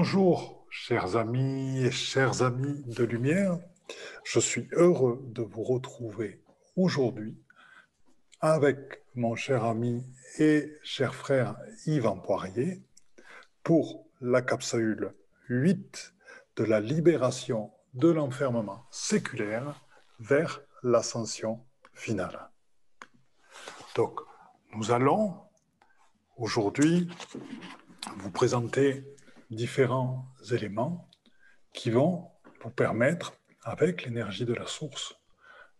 Bonjour, chers amis et chers amis de lumière. Je suis heureux de vous retrouver aujourd'hui avec mon cher ami et cher frère Yvan Poirier pour la capsule 8 de la libération de l'enfermement séculaire vers l'ascension finale. Donc, nous allons aujourd'hui vous présenter différents éléments qui vont vous permettre, avec l'énergie de la source,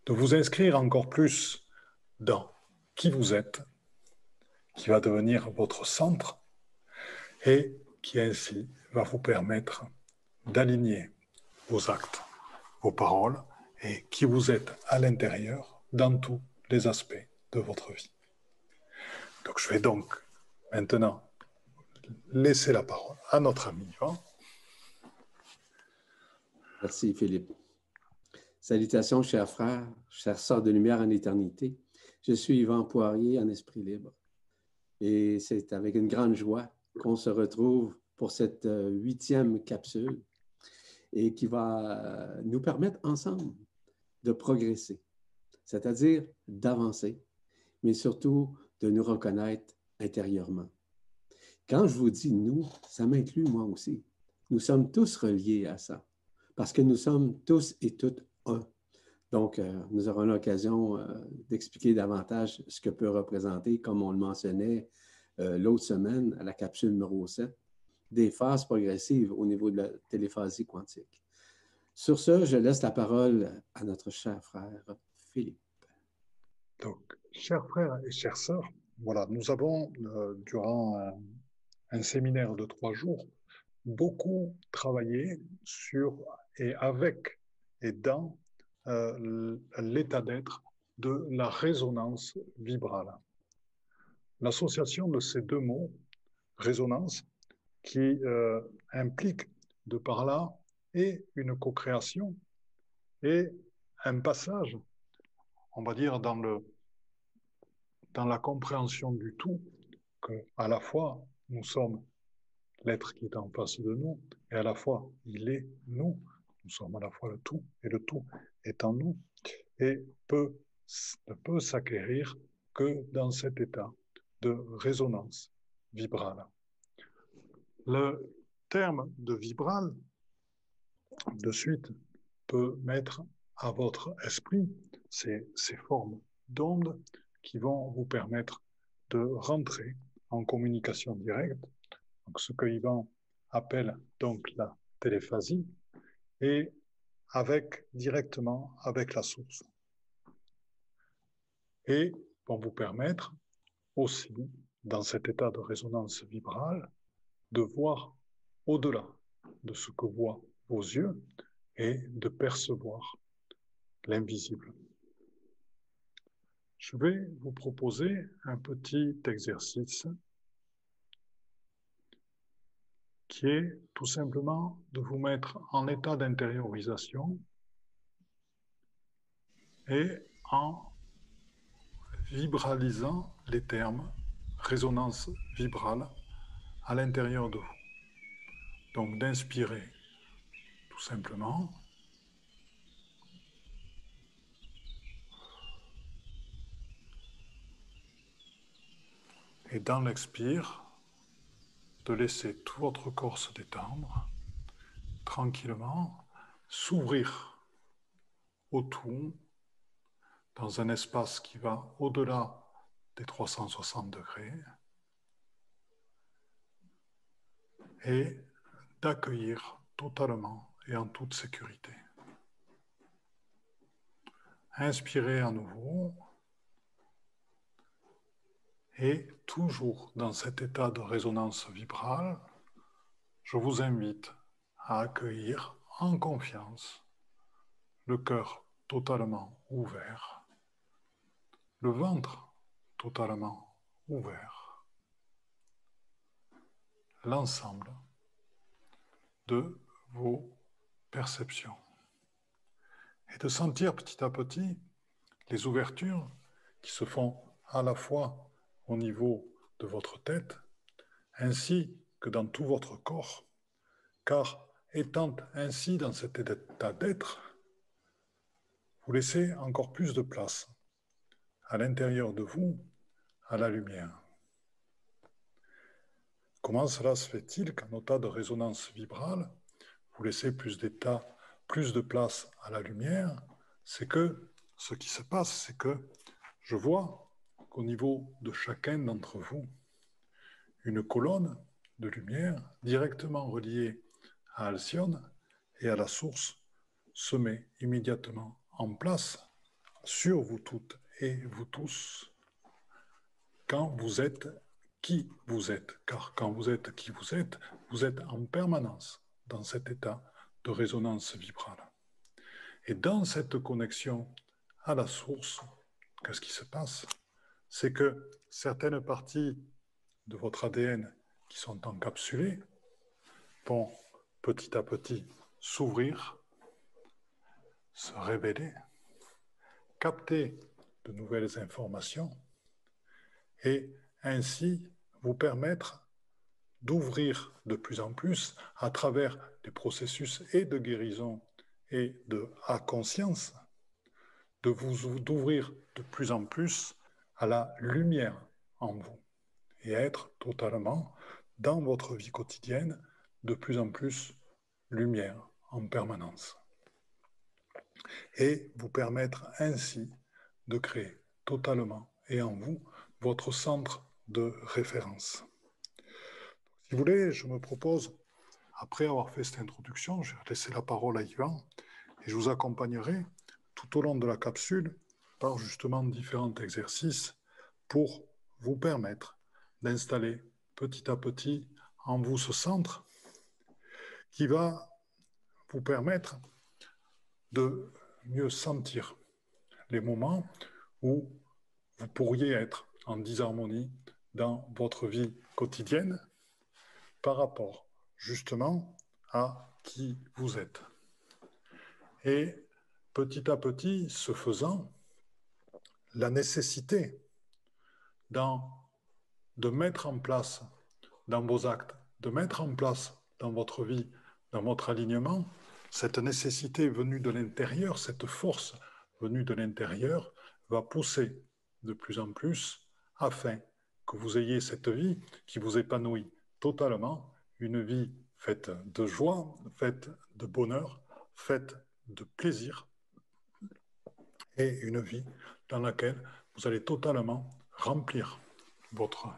de vous inscrire encore plus dans qui vous êtes, qui va devenir votre centre et qui ainsi va vous permettre d'aligner vos actes, vos paroles et qui vous êtes à l'intérieur dans tous les aspects de votre vie. Donc je vais donc maintenant laisser la parole à notre ami Merci Philippe. Salutations, chers frères, chers sœurs de lumière en éternité. Je suis Yvan Poirier en esprit libre. Et c'est avec une grande joie qu'on se retrouve pour cette euh, huitième capsule et qui va euh, nous permettre ensemble de progresser, c'est-à-dire d'avancer, mais surtout de nous reconnaître intérieurement. Quand je vous dis nous, ça m'inclut moi aussi. Nous sommes tous reliés à ça, parce que nous sommes tous et toutes un. Donc, euh, nous aurons l'occasion euh, d'expliquer davantage ce que peut représenter, comme on le mentionnait euh, l'autre semaine à la capsule numéro 7, des phases progressives au niveau de la téléphasie quantique. Sur ce, je laisse la parole à notre cher frère Philippe. Donc, chers frères et chères sœurs, voilà, nous avons, durant un séminaire de trois jours, beaucoup travaillé sur et avec et dans euh, l'état d'être de la résonance vibrale. L'association de ces deux mots, résonance, qui euh, implique de par là et une co-création et un passage, on va dire, dans, le, dans la compréhension du tout, que à la fois nous sommes l'être qui est en face de nous, et à la fois il est nous. Nous sommes à la fois le tout, et le tout est en nous, et peut, ne peut s'acquérir que dans cet état de résonance vibrale. Le terme de vibral, de suite, peut mettre à votre esprit ces, ces formes d'ondes qui vont vous permettre de rentrer en communication directe, donc ce que Yvan appelle donc la téléphasie, et avec directement avec la source. Et vont vous permettre aussi, dans cet état de résonance vibrale, de voir au-delà de ce que voient vos yeux et de percevoir l'invisible. Je vais vous proposer un petit exercice qui est tout simplement de vous mettre en état d'intériorisation et en vibralisant les termes résonance vibrale à l'intérieur de vous. Donc d'inspirer tout simplement Et dans l'expire, de laisser tout votre corps se détendre, tranquillement, s'ouvrir au tout, dans un espace qui va au-delà des 360 degrés, et d'accueillir totalement et en toute sécurité. Inspirez à nouveau. Et toujours dans cet état de résonance vibrale, je vous invite à accueillir en confiance le cœur totalement ouvert, le ventre totalement ouvert, l'ensemble de vos perceptions et de sentir petit à petit les ouvertures qui se font à la fois au niveau de votre tête, ainsi que dans tout votre corps, car étant ainsi dans cet état d'être, vous laissez encore plus de place à l'intérieur de vous à la lumière. Comment cela se fait-il qu'en état de résonance vibrale, vous laissez plus d'état, plus de place à la lumière? C'est que ce qui se passe, c'est que je vois qu'au niveau de chacun d'entre vous, une colonne de lumière directement reliée à Alcyone et à la source se met immédiatement en place sur vous toutes et vous tous quand vous êtes qui vous êtes. Car quand vous êtes qui vous êtes, vous êtes en permanence dans cet état de résonance vibrale. Et dans cette connexion à la source, qu'est-ce qui se passe? C'est que certaines parties de votre ADN qui sont encapsulées vont petit à petit s'ouvrir, se révéler, capter de nouvelles informations et ainsi vous permettre d'ouvrir de plus en plus à travers des processus et de guérison et de à conscience, de vous d'ouvrir de plus en plus à la lumière en vous et être totalement dans votre vie quotidienne de plus en plus lumière en permanence. Et vous permettre ainsi de créer totalement et en vous votre centre de référence. Si vous voulez, je me propose, après avoir fait cette introduction, je vais laisser la parole à Yvan et je vous accompagnerai tout au long de la capsule par justement différents exercices pour vous permettre d'installer petit à petit en vous ce centre qui va vous permettre de mieux sentir les moments où vous pourriez être en disharmonie dans votre vie quotidienne par rapport justement à qui vous êtes. Et petit à petit, ce faisant, la nécessité de mettre en place dans vos actes, de mettre en place dans votre vie, dans votre alignement, cette nécessité venue de l'intérieur, cette force venue de l'intérieur, va pousser de plus en plus afin que vous ayez cette vie qui vous épanouit totalement, une vie faite de joie, faite de bonheur, faite de plaisir, et une vie dans laquelle vous allez totalement remplir votre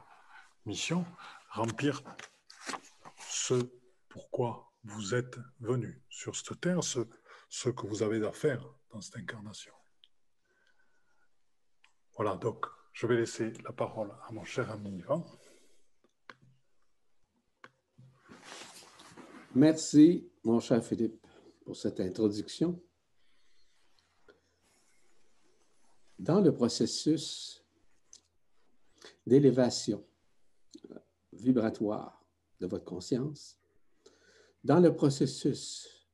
mission, remplir ce pourquoi vous êtes venu sur cette terre, ce, que vous avez à faire dans cette incarnation. Voilà, donc je vais laisser la parole à mon cher ami Yvan. Merci, mon cher Philippe, pour cette introduction. Dans le processus d'élévation vibratoire de votre conscience, dans le processus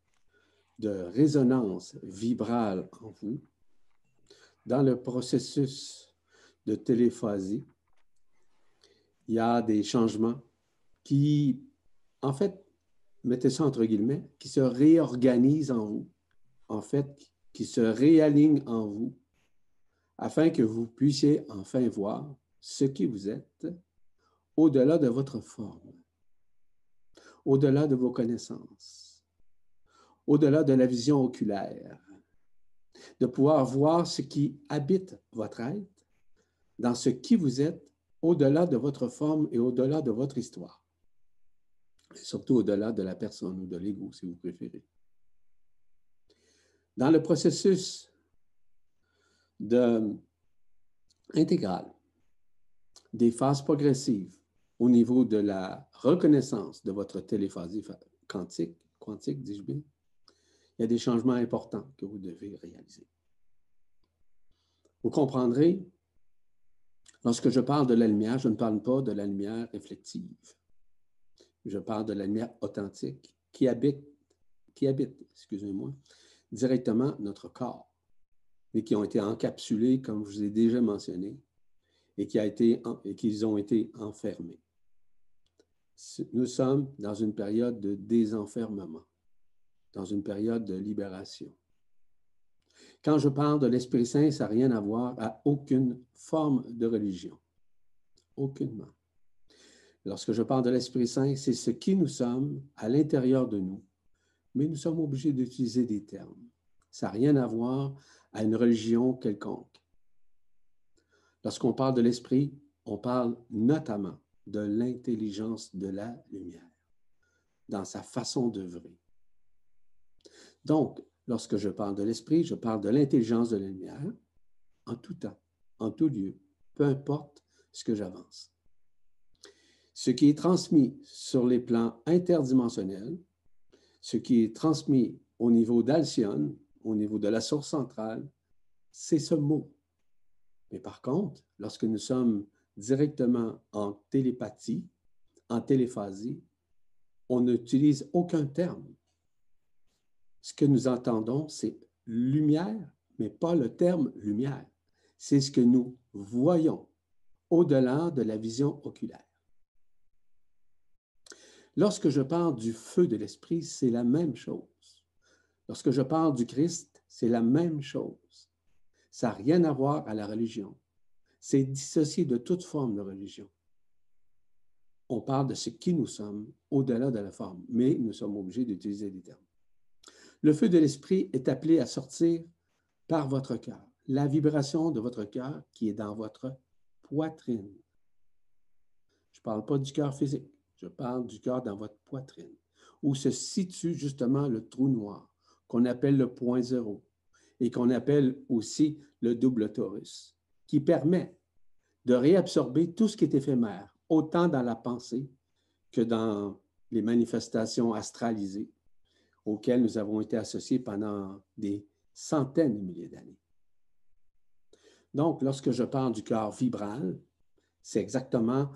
de résonance vibrale en vous, dans le processus de téléphasie, il y a des changements qui, en fait, mettez ça entre guillemets, qui se réorganisent en vous, en fait, qui se réalignent en vous, afin que vous puissiez enfin voir ce qui vous êtes au-delà de votre forme, au-delà de vos connaissances, au-delà de la vision oculaire, de pouvoir voir ce qui habite votre être dans ce qui vous êtes au-delà de votre forme et au-delà de votre histoire. Et surtout au-delà de la personne ou de l'ego, si vous préférez. Dans le processus de, intégral des phases progressives au niveau de la reconnaissance de votre téléphasie quantique, quantique, dis-je bien, il y a des changements importants que vous devez réaliser. Vous comprendrez Lorsque je parle de la lumière, je ne parle pas de la lumière réflective. Je parle de la lumière authentique qui habite, qui habite, excusez-moi, directement notre corps, mais qui ont été encapsulés, comme je vous ai déjà mentionné, et qui qu'ils ont été enfermés. nous sommes dans une période de désenfermement, dans une période de libération. Quand je parle de l'Esprit Saint, ça n'a rien à voir à aucune forme de religion. Aucunement. Lorsque je parle de l'Esprit Saint, c'est ce qui nous sommes à l'intérieur de nous. Mais nous sommes obligés d'utiliser des termes. Ça n'a rien à voir à une religion quelconque. Lorsqu'on parle de l'Esprit, on parle notamment de l'intelligence de la lumière, dans sa façon d'œuvrer. Donc, lorsque je parle de l'Esprit, je parle de l'intelligence de la lumière en tout temps, en tout lieu, peu importe ce que j'avance. Ce qui est transmis sur les plans interdimensionnels, ce qui est transmis au niveau d'Alcyone, au niveau de la source centrale, c'est ce mot. Mais par contre, lorsque nous sommes directement en télépathie, en téléphasie, on n'utilise aucun terme. Ce que nous entendons, c'est lumière, mais pas le terme lumière. C'est ce que nous voyons au-delà de la vision oculaire. Lorsque je parle du feu de l'Esprit, c'est la même chose. Lorsque je parle du Christ, c'est la même chose. Ça n'a rien à voir à la religion c'est dissocié de toute forme de religion. On parle de ce qui nous sommes au-delà de la forme, mais nous sommes obligés d'utiliser des termes. Le feu de l'esprit est appelé à sortir par votre cœur, la vibration de votre cœur qui est dans votre poitrine. Je ne parle pas du cœur physique, je parle du cœur dans votre poitrine, où se situe justement le trou noir, qu'on appelle le point zéro, et qu'on appelle aussi le double torus qui permet de réabsorber tout ce qui est éphémère, autant dans la pensée que dans les manifestations astralisées auxquelles nous avons été associés pendant des centaines de milliers d'années. Donc, lorsque je parle du cœur vibral, c'est exactement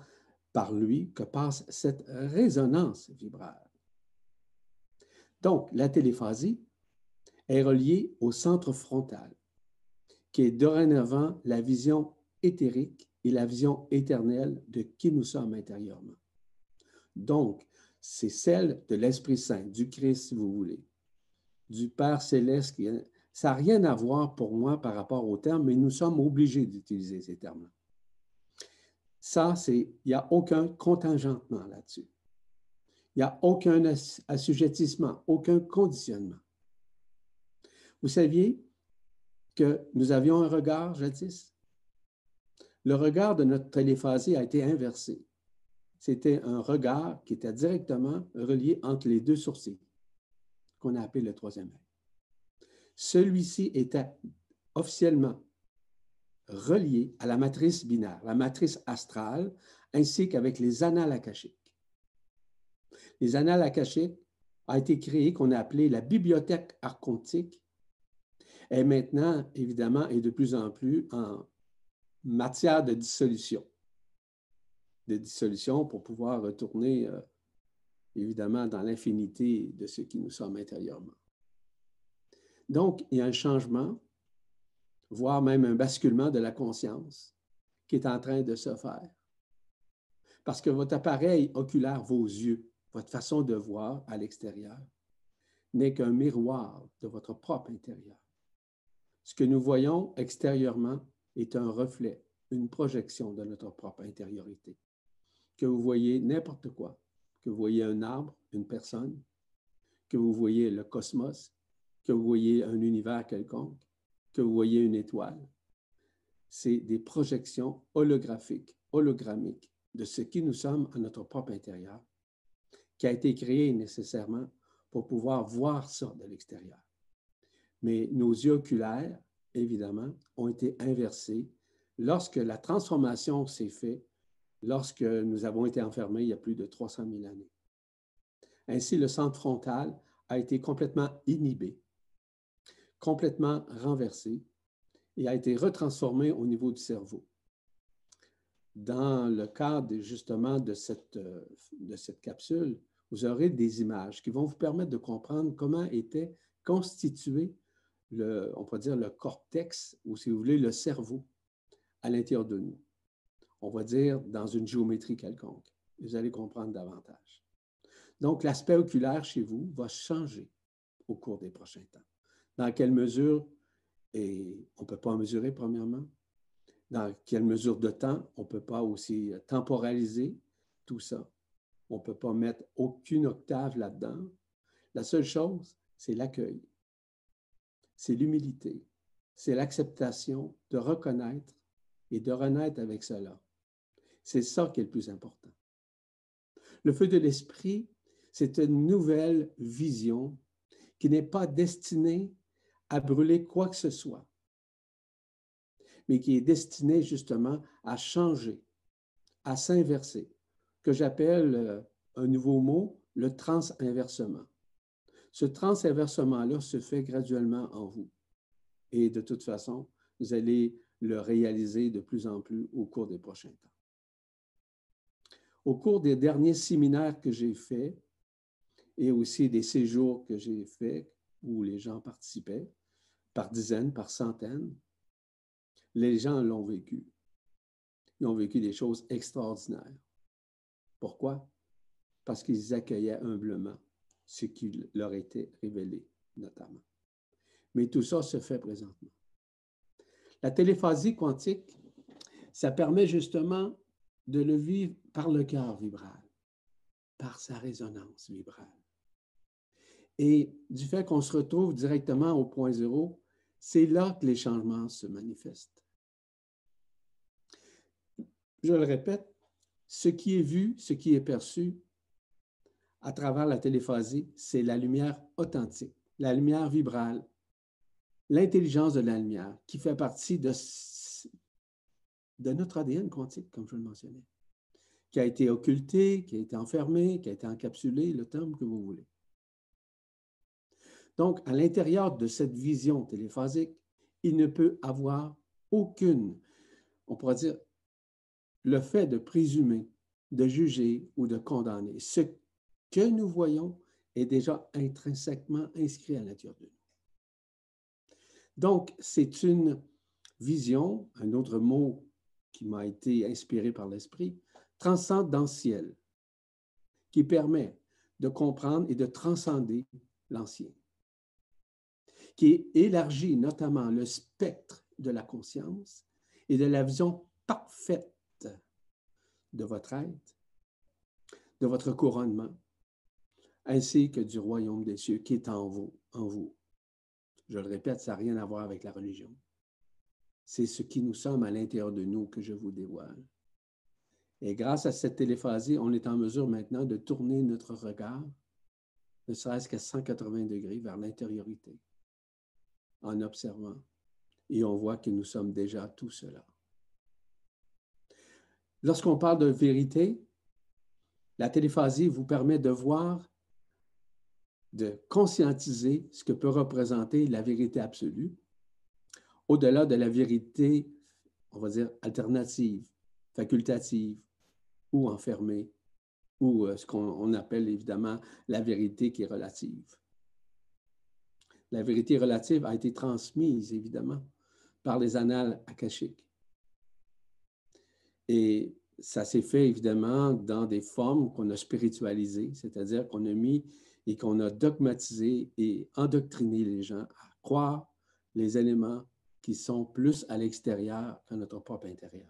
par lui que passe cette résonance vibrale. Donc, la téléphasie est reliée au centre frontal qui est dorénavant la vision éthérique et la vision éternelle de qui nous sommes intérieurement. Donc, c'est celle de l'Esprit Saint, du Christ, si vous voulez, du Père céleste. Ça n'a rien à voir pour moi par rapport aux termes, mais nous sommes obligés d'utiliser ces termes-là. Ça, c'est, il n'y a aucun contingentement là-dessus. Il n'y a aucun assujettissement, aucun conditionnement. Vous saviez, que nous avions un regard jadis? Le regard de notre téléphasie a été inversé. C'était un regard qui était directement relié entre les deux sourcils, qu'on a appelé le troisième œil. Celui-ci était officiellement relié à la matrice binaire, la matrice astrale, ainsi qu'avec les annales akashiques. Les annales akashiques a été créé qu'on a appelé la bibliothèque archontique est maintenant, évidemment, et de plus en plus en matière de dissolution. De dissolution pour pouvoir retourner, euh, évidemment, dans l'infinité de ce qui nous sommes intérieurement. Donc, il y a un changement, voire même un basculement de la conscience qui est en train de se faire. Parce que votre appareil oculaire, vos yeux, votre façon de voir à l'extérieur, n'est qu'un miroir de votre propre intérieur. Ce que nous voyons extérieurement est un reflet, une projection de notre propre intériorité. Que vous voyez n'importe quoi, que vous voyez un arbre, une personne, que vous voyez le cosmos, que vous voyez un univers quelconque, que vous voyez une étoile, c'est des projections holographiques, hologrammiques de ce qui nous sommes à notre propre intérieur, qui a été créé nécessairement pour pouvoir voir ça de l'extérieur. Mais nos yeux oculaires, évidemment, ont été inversés lorsque la transformation s'est faite, lorsque nous avons été enfermés il y a plus de 300 000 années. Ainsi, le centre frontal a été complètement inhibé, complètement renversé et a été retransformé au niveau du cerveau. Dans le cadre justement de cette, euh, capsule, vous aurez des images qui vont vous permettre de comprendre comment était on peut dire le cortex, ou si vous voulez, le cerveau à l'intérieur de nous. On va dire dans une géométrie quelconque. Vous allez comprendre davantage. Donc, l'aspect oculaire chez vous va changer au cours des prochains temps. Dans quelle mesure, et on ne peut pas mesurer premièrement, dans quelle mesure de temps, on ne peut pas aussi temporaliser tout ça? On ne peut pas mettre aucune octave là-dedans. La seule chose, c'est l'accueil, c'est l'humilité, c'est l'acceptation de reconnaître et de renaître avec cela. C'est ça qui est le plus important. Le feu de l'esprit, c'est une nouvelle vision qui n'est pas destinée à brûler quoi que ce soit, mais qui est destinée justement à changer, à s'inverser, que j'appelle euh, un nouveau mot, le transinversement. Ce transinversement-là se fait graduellement en vous. Et de toute façon, vous allez le réaliser de plus en plus au cours des prochains temps. Au cours des derniers séminaires que j'ai faits et aussi des séjours que j'ai faits où les gens participaient, par dizaines, par centaines, les gens l'ont vécu. Ils ont vécu des choses extraordinaires. Pourquoi? Parce qu'ils accueillaient humblement ce qui leur était révélé, notamment. Mais tout ça se fait présentement. La téléphasie quantique, ça permet justement de le vivre par le cœur vibral, par sa résonance vibrale. Et du fait qu'on se retrouve directement au point zéro, c'est là que les changements se manifestent. Je le répète, ce qui est vu, ce qui est perçu à travers la téléphasie, c'est la lumière authentique, la lumière vibrale, l'intelligence de la lumière qui fait partie de, notre ADN quantique, comme je le mentionnais, qui a été occulté, qui a été enfermé, qui a été encapsulé, le terme que vous voulez. Donc, à l'intérieur de cette vision téléphasique, il ne peut avoir aucune, on pourrait dire, le fait de présumer, de juger ou de condamner. Ce que nous voyons est déjà intrinsèquement inscrit à l'intérieur de nous. Donc, c'est une vision, un autre mot qui m'a été inspiré par l'esprit, transcendentielle, qui permet de comprendre et de transcender l'ancien, qui élargit notamment le spectre de la conscience et de la vision parfaite de votre être, de votre couronnement, ainsi que du royaume des cieux qui est en vous. Je le répète, ça n'a rien à voir avec la religion. C'est ce qui nous sommes à l'intérieur de nous que je vous dévoile. Et grâce à cette téléphasie, on est en mesure maintenant de tourner notre regard, ne serait-ce qu'à 180 degrés vers l'intériorité, en observant. Et on voit que nous sommes déjà tout cela. Lorsqu'on parle de vérité, la téléphasie vous permet de voir, de conscientiser ce que peut représenter la vérité absolue, au-delà de la vérité, on va dire, alternative, facultative ou enfermée, ou euh, ce qu'on appelle évidemment la vérité qui est relative. La vérité relative a été transmise, évidemment, par les annales akashiques. Et ça s'est fait évidemment dans des formes qu'on a spiritualisées, c'est-à-dire qu'on a mis et qu'on a dogmatisé et endoctriné les gens à croire les éléments qui sont plus à l'extérieur qu'à notre propre intérieur.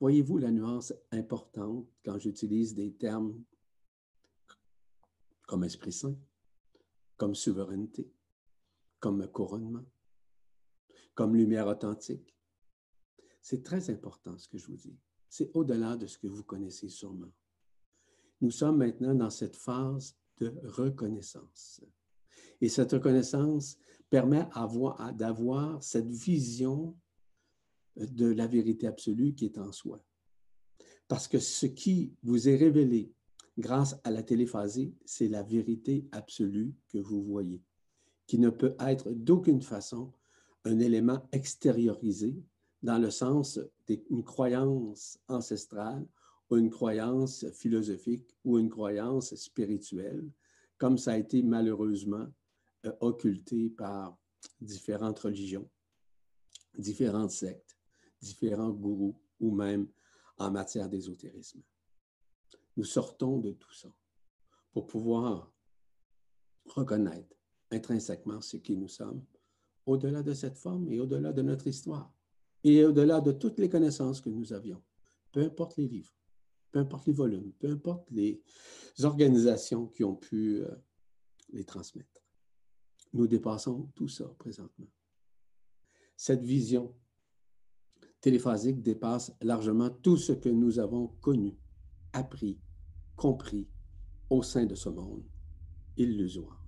Voyez-vous la nuance importante quand j'utilise des termes comme Esprit Saint, comme souveraineté, comme couronnement, comme lumière authentique, c'est très important ce que je vous dis. C'est au-delà de ce que vous connaissez sûrement. Nous sommes maintenant dans cette phase de reconnaissance. Et cette reconnaissance permet d'avoir cette vision de la vérité absolue qui est en soi. Parce que ce qui vous est révélé grâce à la téléphasie, c'est la vérité absolue que vous voyez, qui ne peut être d'aucune façon un élément extériorisé dans le sens d'une croyance ancestrale une croyance philosophique ou une croyance spirituelle, comme ça a été malheureusement euh, occulté par différentes religions, différentes sectes, différents gourous ou même en matière d'ésotérisme. nous sortons de tout ça pour pouvoir reconnaître intrinsèquement ce qui nous sommes au-delà de cette forme et au-delà de notre histoire et au-delà de toutes les connaissances que nous avions, peu importe les livres, peu importe les volumes, peu importe les organisations qui ont pu euh, les transmettre. Nous dépassons tout ça présentement. Cette vision téléphasique dépasse largement tout ce que nous avons connu, appris, compris au sein de ce monde illusoire,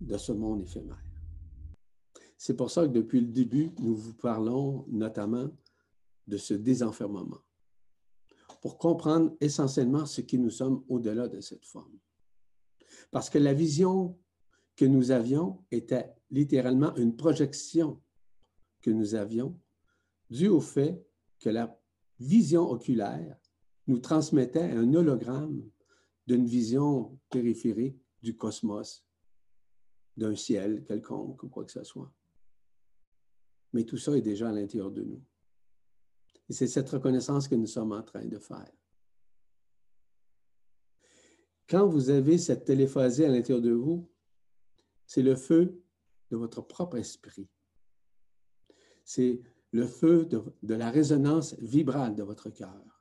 de ce monde éphémère. C'est pour ça que depuis le début, nous vous parlons notamment de ce désenfermement, pour comprendre essentiellement ce qui nous sommes au-delà de cette forme. Parce que la vision que nous avions était littéralement une projection que nous avions due au fait que la vision oculaire nous transmettait un hologramme d'une vision périphérique du cosmos, d'un ciel quelconque ou quoi que ce soit. Mais tout ça est déjà à l'intérieur de nous. Et c'est cette reconnaissance que nous sommes en train de faire. Quand vous avez cette téléphasie à l'intérieur de vous, c'est le feu de votre propre esprit. C'est le feu de, de, la résonance vibrale de votre cœur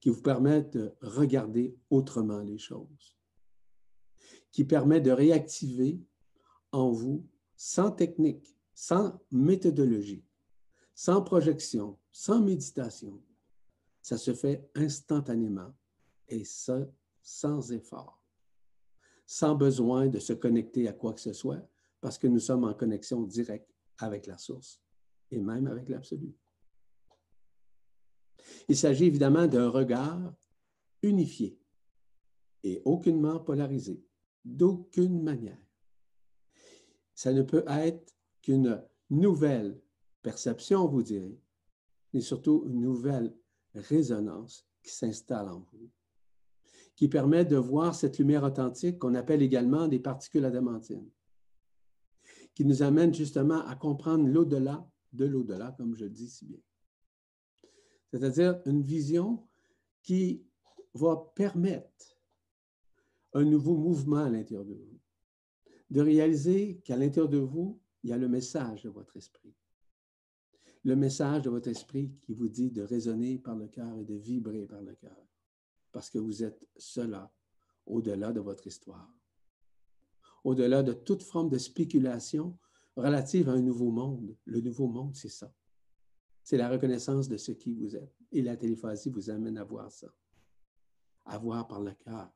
qui vous permet de regarder autrement les choses, qui permet de réactiver en vous, sans technique, sans méthodologie, sans projection, sans méditation. Ça se fait instantanément et ça, sans effort, sans besoin de se connecter à quoi que ce soit, parce que nous sommes en connexion directe avec la source et même avec l'absolu. Il s'agit évidemment d'un regard unifié et aucunement polarisé, d'aucune manière. Ça ne peut être qu'une nouvelle perception, vous direz, mais surtout une nouvelle résonance qui s'installe en vous, qui permet de voir cette lumière authentique qu'on appelle également des particules adamantines, qui nous amène justement à comprendre l'au-delà de l'au-delà, comme je le dis si bien. C'est-à-dire une vision qui va permettre un nouveau mouvement à l'intérieur de vous, de réaliser qu'à l'intérieur de vous, il y a le message de votre esprit. Le message de votre esprit qui vous dit de raisonner par le cœur et de vibrer par le cœur, parce que vous êtes cela au-delà de votre histoire, au-delà de toute forme de spéculation relative à un nouveau monde. Le nouveau monde, c'est ça. C'est la reconnaissance de ce qui vous êtes. Et la téléphasie vous amène à voir ça, à voir par le cœur,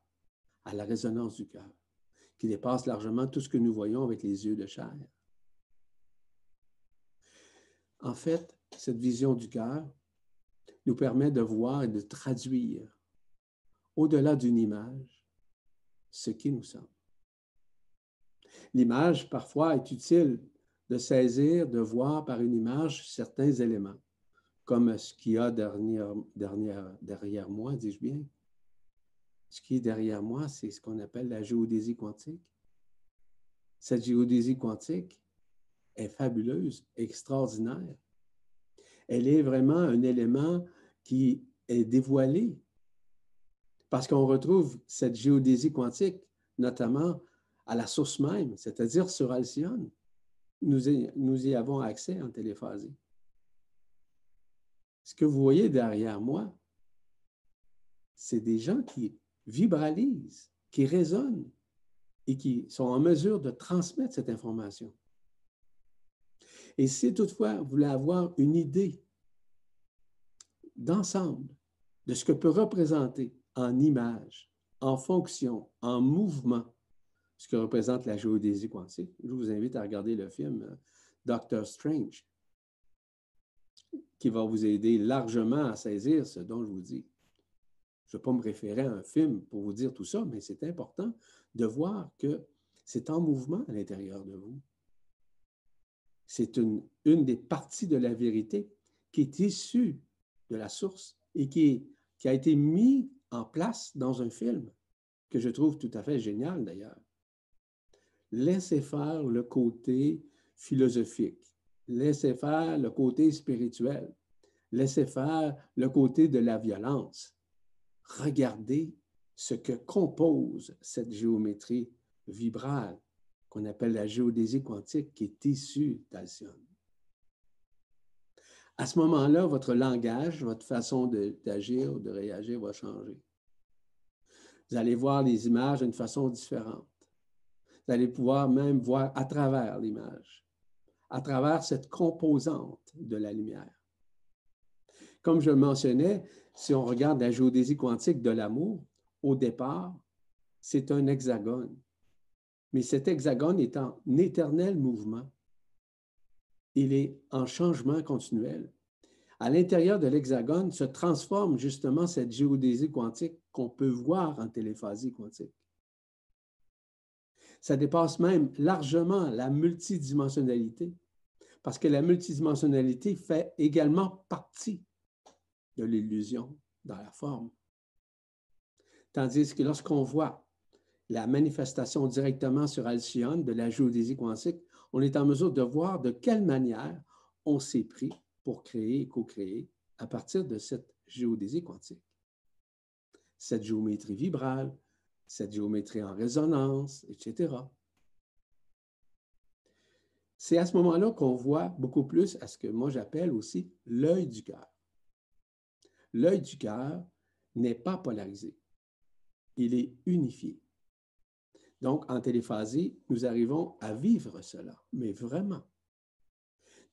à la résonance du cœur, qui dépasse largement tout ce que nous voyons avec les yeux de chair. En fait, cette vision du cœur nous permet de voir et de traduire au-delà d'une image ce qui nous sommes. L'image, parfois, est utile de saisir, de voir par une image certains éléments, comme ce qu'il y a derrière, moi, dis-je bien. Ce qui est derrière moi, c'est ce qu'on appelle la géodésie quantique. Cette géodésie quantique, est fabuleuse, extraordinaire. Elle est vraiment un élément qui est dévoilé parce qu'on retrouve cette géodésie quantique, notamment à la source même, c'est-à-dire sur Alcyone. Nous y, nous y avons accès en téléphasie. Ce que vous voyez derrière moi, c'est des gens qui vibralisent, qui résonnent et qui sont en mesure de transmettre cette information. Et si toutefois vous voulez avoir une idée d'ensemble de ce que peut représenter en image, en fonction, en mouvement, ce que représente la géodésie quantique, je vous invite à regarder le film euh, Doctor Strange, qui va vous aider largement à saisir ce dont je vous dis. Je ne vais pas me référer à un film pour vous dire tout ça, mais c'est important de voir que c'est en mouvement à l'intérieur de vous c'est une, des parties de la vérité qui est issue de la source et qui, qui a été mise en place dans un film que je trouve tout à fait génial d'ailleurs. Laissez faire le côté philosophique, laissez faire le côté spirituel, laissez faire le côté de la violence, regarder ce que compose cette géométrie vibrale qu'on appelle la géodésie quantique qui est issue d'Alcyone. À ce moment-là, votre langage, votre façon d'agir ou de réagir va changer. Vous allez voir les images d'une façon différente. Vous allez pouvoir même voir à travers l'image, à travers cette composante de la lumière. Comme je le mentionnais, si on regarde la géodésie quantique de l'amour, au départ, c'est un hexagone. Mais cet hexagone est en éternel mouvement. Il est en changement continuel. À l'intérieur de l'hexagone se transforme justement cette géodésie quantique qu'on peut voir en téléphasie quantique. Ça dépasse même largement la multidimensionnalité, parce que la multidimensionnalité fait également partie de l'illusion dans la forme. Tandis que lorsqu'on voit la manifestation directement sur Alcyone de la géodésie quantique, on est en mesure de voir de quelle manière on s'est pris pour créer et co-créer à partir de cette géodésie quantique. Cette géométrie vibrale, cette géométrie en résonance, etc. C'est à ce moment-là qu'on voit beaucoup plus à ce que moi j'appelle aussi l'œil du cœur. L'œil du cœur n'est pas polarisé, il est unifié. Donc, en téléphasie, nous arrivons à vivre cela, mais vraiment.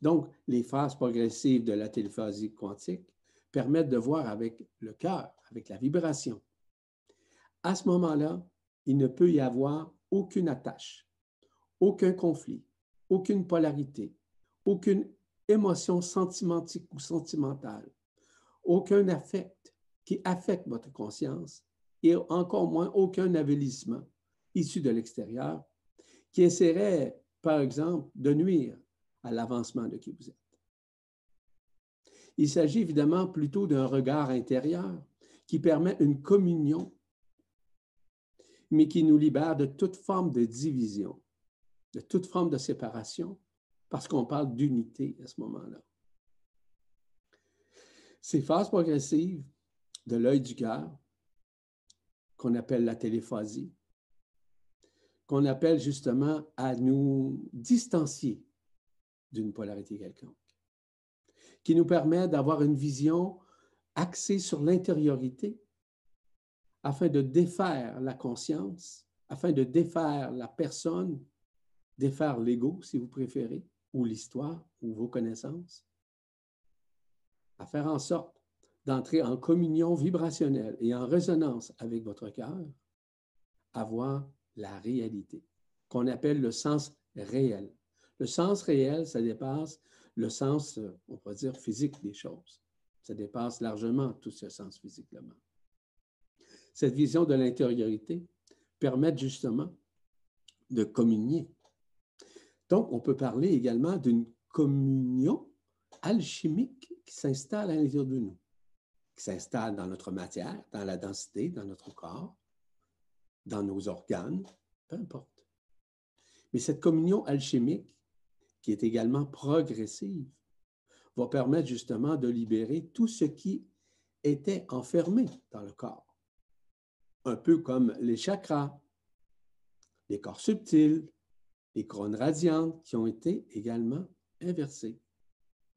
Donc, les phases progressives de la téléphasie quantique permettent de voir avec le cœur, avec la vibration. À ce moment-là, il ne peut y avoir aucune attache, aucun conflit, aucune polarité, aucune émotion sentimentique ou sentimentale, aucun affect qui affecte votre conscience et encore moins aucun avilissement issu de l'extérieur qui essaierait, par exemple, de nuire à l'avancement de qui vous êtes. Il s'agit évidemment plutôt d'un regard intérieur qui permet une communion, mais qui nous libère de toute forme de division, de toute forme de séparation, parce qu'on parle d'unité à ce moment-là. Ces phases progressives de l'œil du cœur, qu'on appelle la téléphasie, qu'on appelle justement à nous distancier d'une polarité quelconque, qui nous permet d'avoir une vision axée sur l'intériorité afin de défaire la conscience, afin de défaire la personne, défaire l'ego si vous préférez, ou l'histoire, ou vos connaissances, à faire en sorte d'entrer en communion vibrationnelle et en résonance avec votre cœur, à voir la réalité, qu'on appelle le sens réel. Le sens réel, ça dépasse le sens, on pourrait dire, physique des choses. Ça dépasse largement tout ce sens physique-là. Cette vision de l'intériorité permet justement de communier. Donc, on peut parler également d'une communion alchimique qui s'installe à l'intérieur de nous, qui s'installe dans notre matière, dans la densité, dans notre corps, dans nos organes, peu importe. Mais cette communion alchimique qui est également progressive, va permettre justement de libérer tout ce qui était enfermé dans le corps. Un peu comme les chakras, les corps subtils, les couronnes radiantes qui ont été également inversés.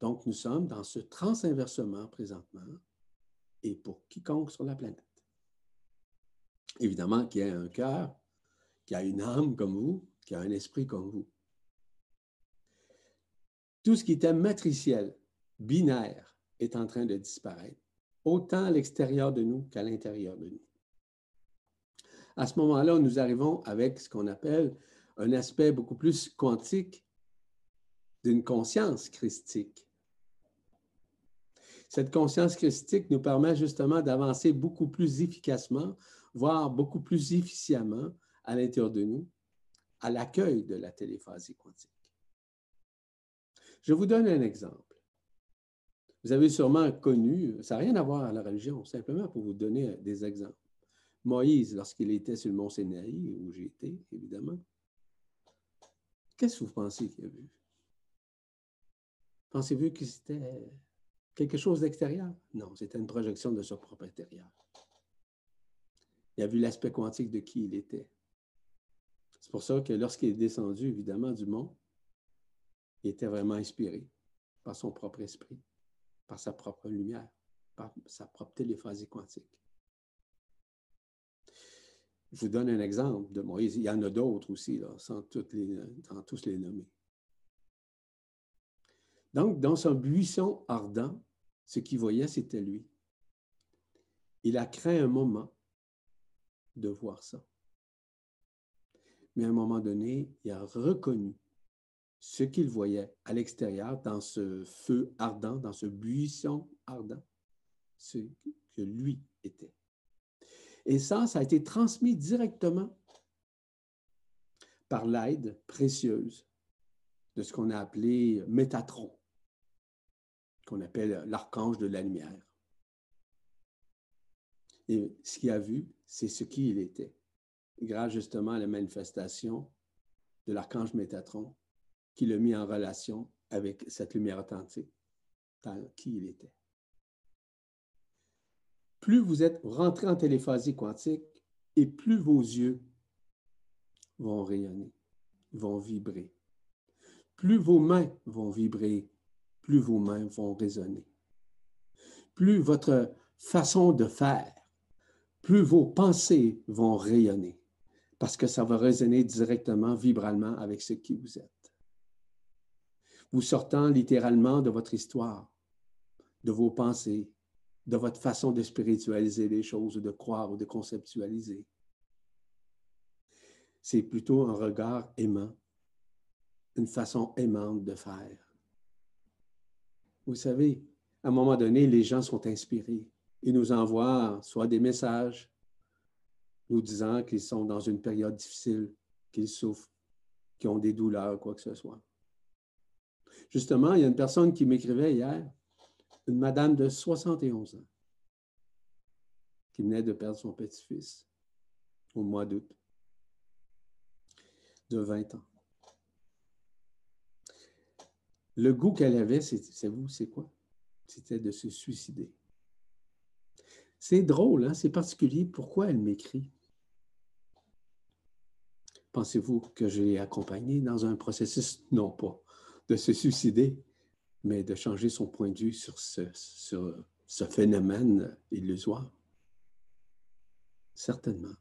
Donc, nous sommes dans ce transinversement présentement et pour quiconque sur la planète. Évidemment, qui a un cœur, qui a une âme comme vous, qui a un esprit comme vous tout ce qui était matriciel, binaire, est en train de disparaître, autant à l'extérieur de nous qu'à l'intérieur de nous. À ce moment-là, nous arrivons avec ce qu'on appelle un aspect beaucoup plus quantique d'une conscience christique. Cette conscience christique nous permet justement d'avancer beaucoup plus efficacement, voire beaucoup plus efficiemment à l'intérieur de nous, à l'accueil de la téléphasie quantique. Je vous donne un exemple. Vous avez sûrement connu, ça n'a rien à voir à la religion, simplement pour vous donner des exemples. Moïse, lorsqu'il était sur le mont Sinaï, où j'étais, évidemment, qu'est-ce que vous pensez qu'il a vu? Pensez-vous que c'était quelque chose d'extérieur? Non, c'était une projection de son propre intérieur. Il a vu l'aspect quantique de qui il était. C'est pour ça que lorsqu'il est descendu, évidemment, du mont, il était vraiment inspiré par son propre esprit, par sa propre lumière, par sa propre téléphasie quantique. Je vous donne un exemple de Moïse. Il y en a d'autres aussi, sans tous les nommer. Donc, dans son buisson ardent, ce qu'il voyait, c'était lui. Il a créé un moment de voir ça. Mais à un moment donné, il a reconnu ce qu'il voyait à l'extérieur, dans ce feu ardent, dans ce buisson ardent, ce que lui était. Et ça, ça a été transmis directement par l'aide précieuse de ce qu'on a appelé Métatron, qu'on appelle l'archange de la lumière. Et ce qu'il a vu, c'est ce qu'il était, grâce justement à la manifestation de l'archange Métatron, qui l'a mis en relation avec cette lumière authentique, qui il était plus vous êtes rentré en téléphasie quantique et plus vos yeux vont rayonner, vont vibrer. Plus vos mains vont vibrer, plus vos mains vont résonner. Plus votre façon de faire, plus vos pensées vont rayonner, parce que ça va résonner directement, vibralement avec ce qui vous êtes. Vous sortant littéralement de votre histoire, de vos pensées, de votre façon de spiritualiser les choses, ou de croire ou de conceptualiser. C'est plutôt un regard aimant, une façon aimante de faire. Vous savez, à un moment donné, les gens sont inspirés. Ils nous envoient soit des messages nous disant qu'ils sont dans une période difficile, qu'ils souffrent, qu'ils ont des douleurs, quoi que ce soit. Justement, il y a une personne qui m'écrivait hier, une madame de 71 ans qui venait de perdre son petit-fils au mois d'août de 20 ans. Le goût qu'elle avait, c'est vous, c'est quoi? C'était de se suicider. C'est drôle, hein? c'est particulier. Pourquoi elle m'écrit? Pensez-vous que je l'ai accompagnée dans un processus, non pas de se suicider, mais de changer son point de vue sur ce, sur ce phénomène illusoire. Certainement.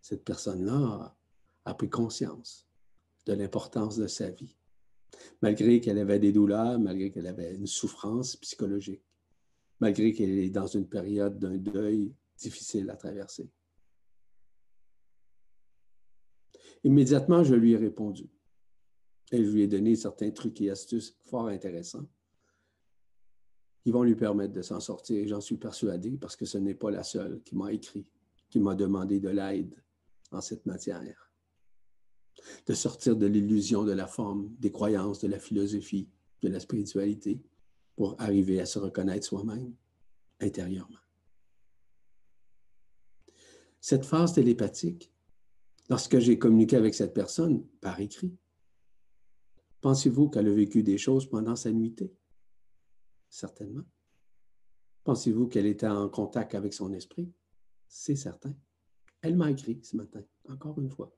Cette personne-là a pris conscience de l'importance de sa vie, malgré qu'elle avait des douleurs, malgré qu'elle avait une souffrance psychologique, malgré qu'elle est dans une période d'un deuil difficile à traverser. Immédiatement, je lui ai répondu. Et je lui ai donné certains trucs et astuces fort intéressants qui vont lui permettre de s'en sortir. J'en suis persuadé parce que ce n'est pas la seule qui m'a écrit, qui m'a demandé de l'aide en cette matière. De sortir de l'illusion de la forme, des croyances, de la philosophie, de la spiritualité, pour arriver à se reconnaître soi-même intérieurement. Cette phase télépathique, lorsque j'ai communiqué avec cette personne par écrit, Pensez-vous qu'elle a vécu des choses pendant sa nuitée? Certainement. Pensez-vous qu'elle était en contact avec son esprit? C'est certain. Elle m'a écrit ce matin, encore une fois,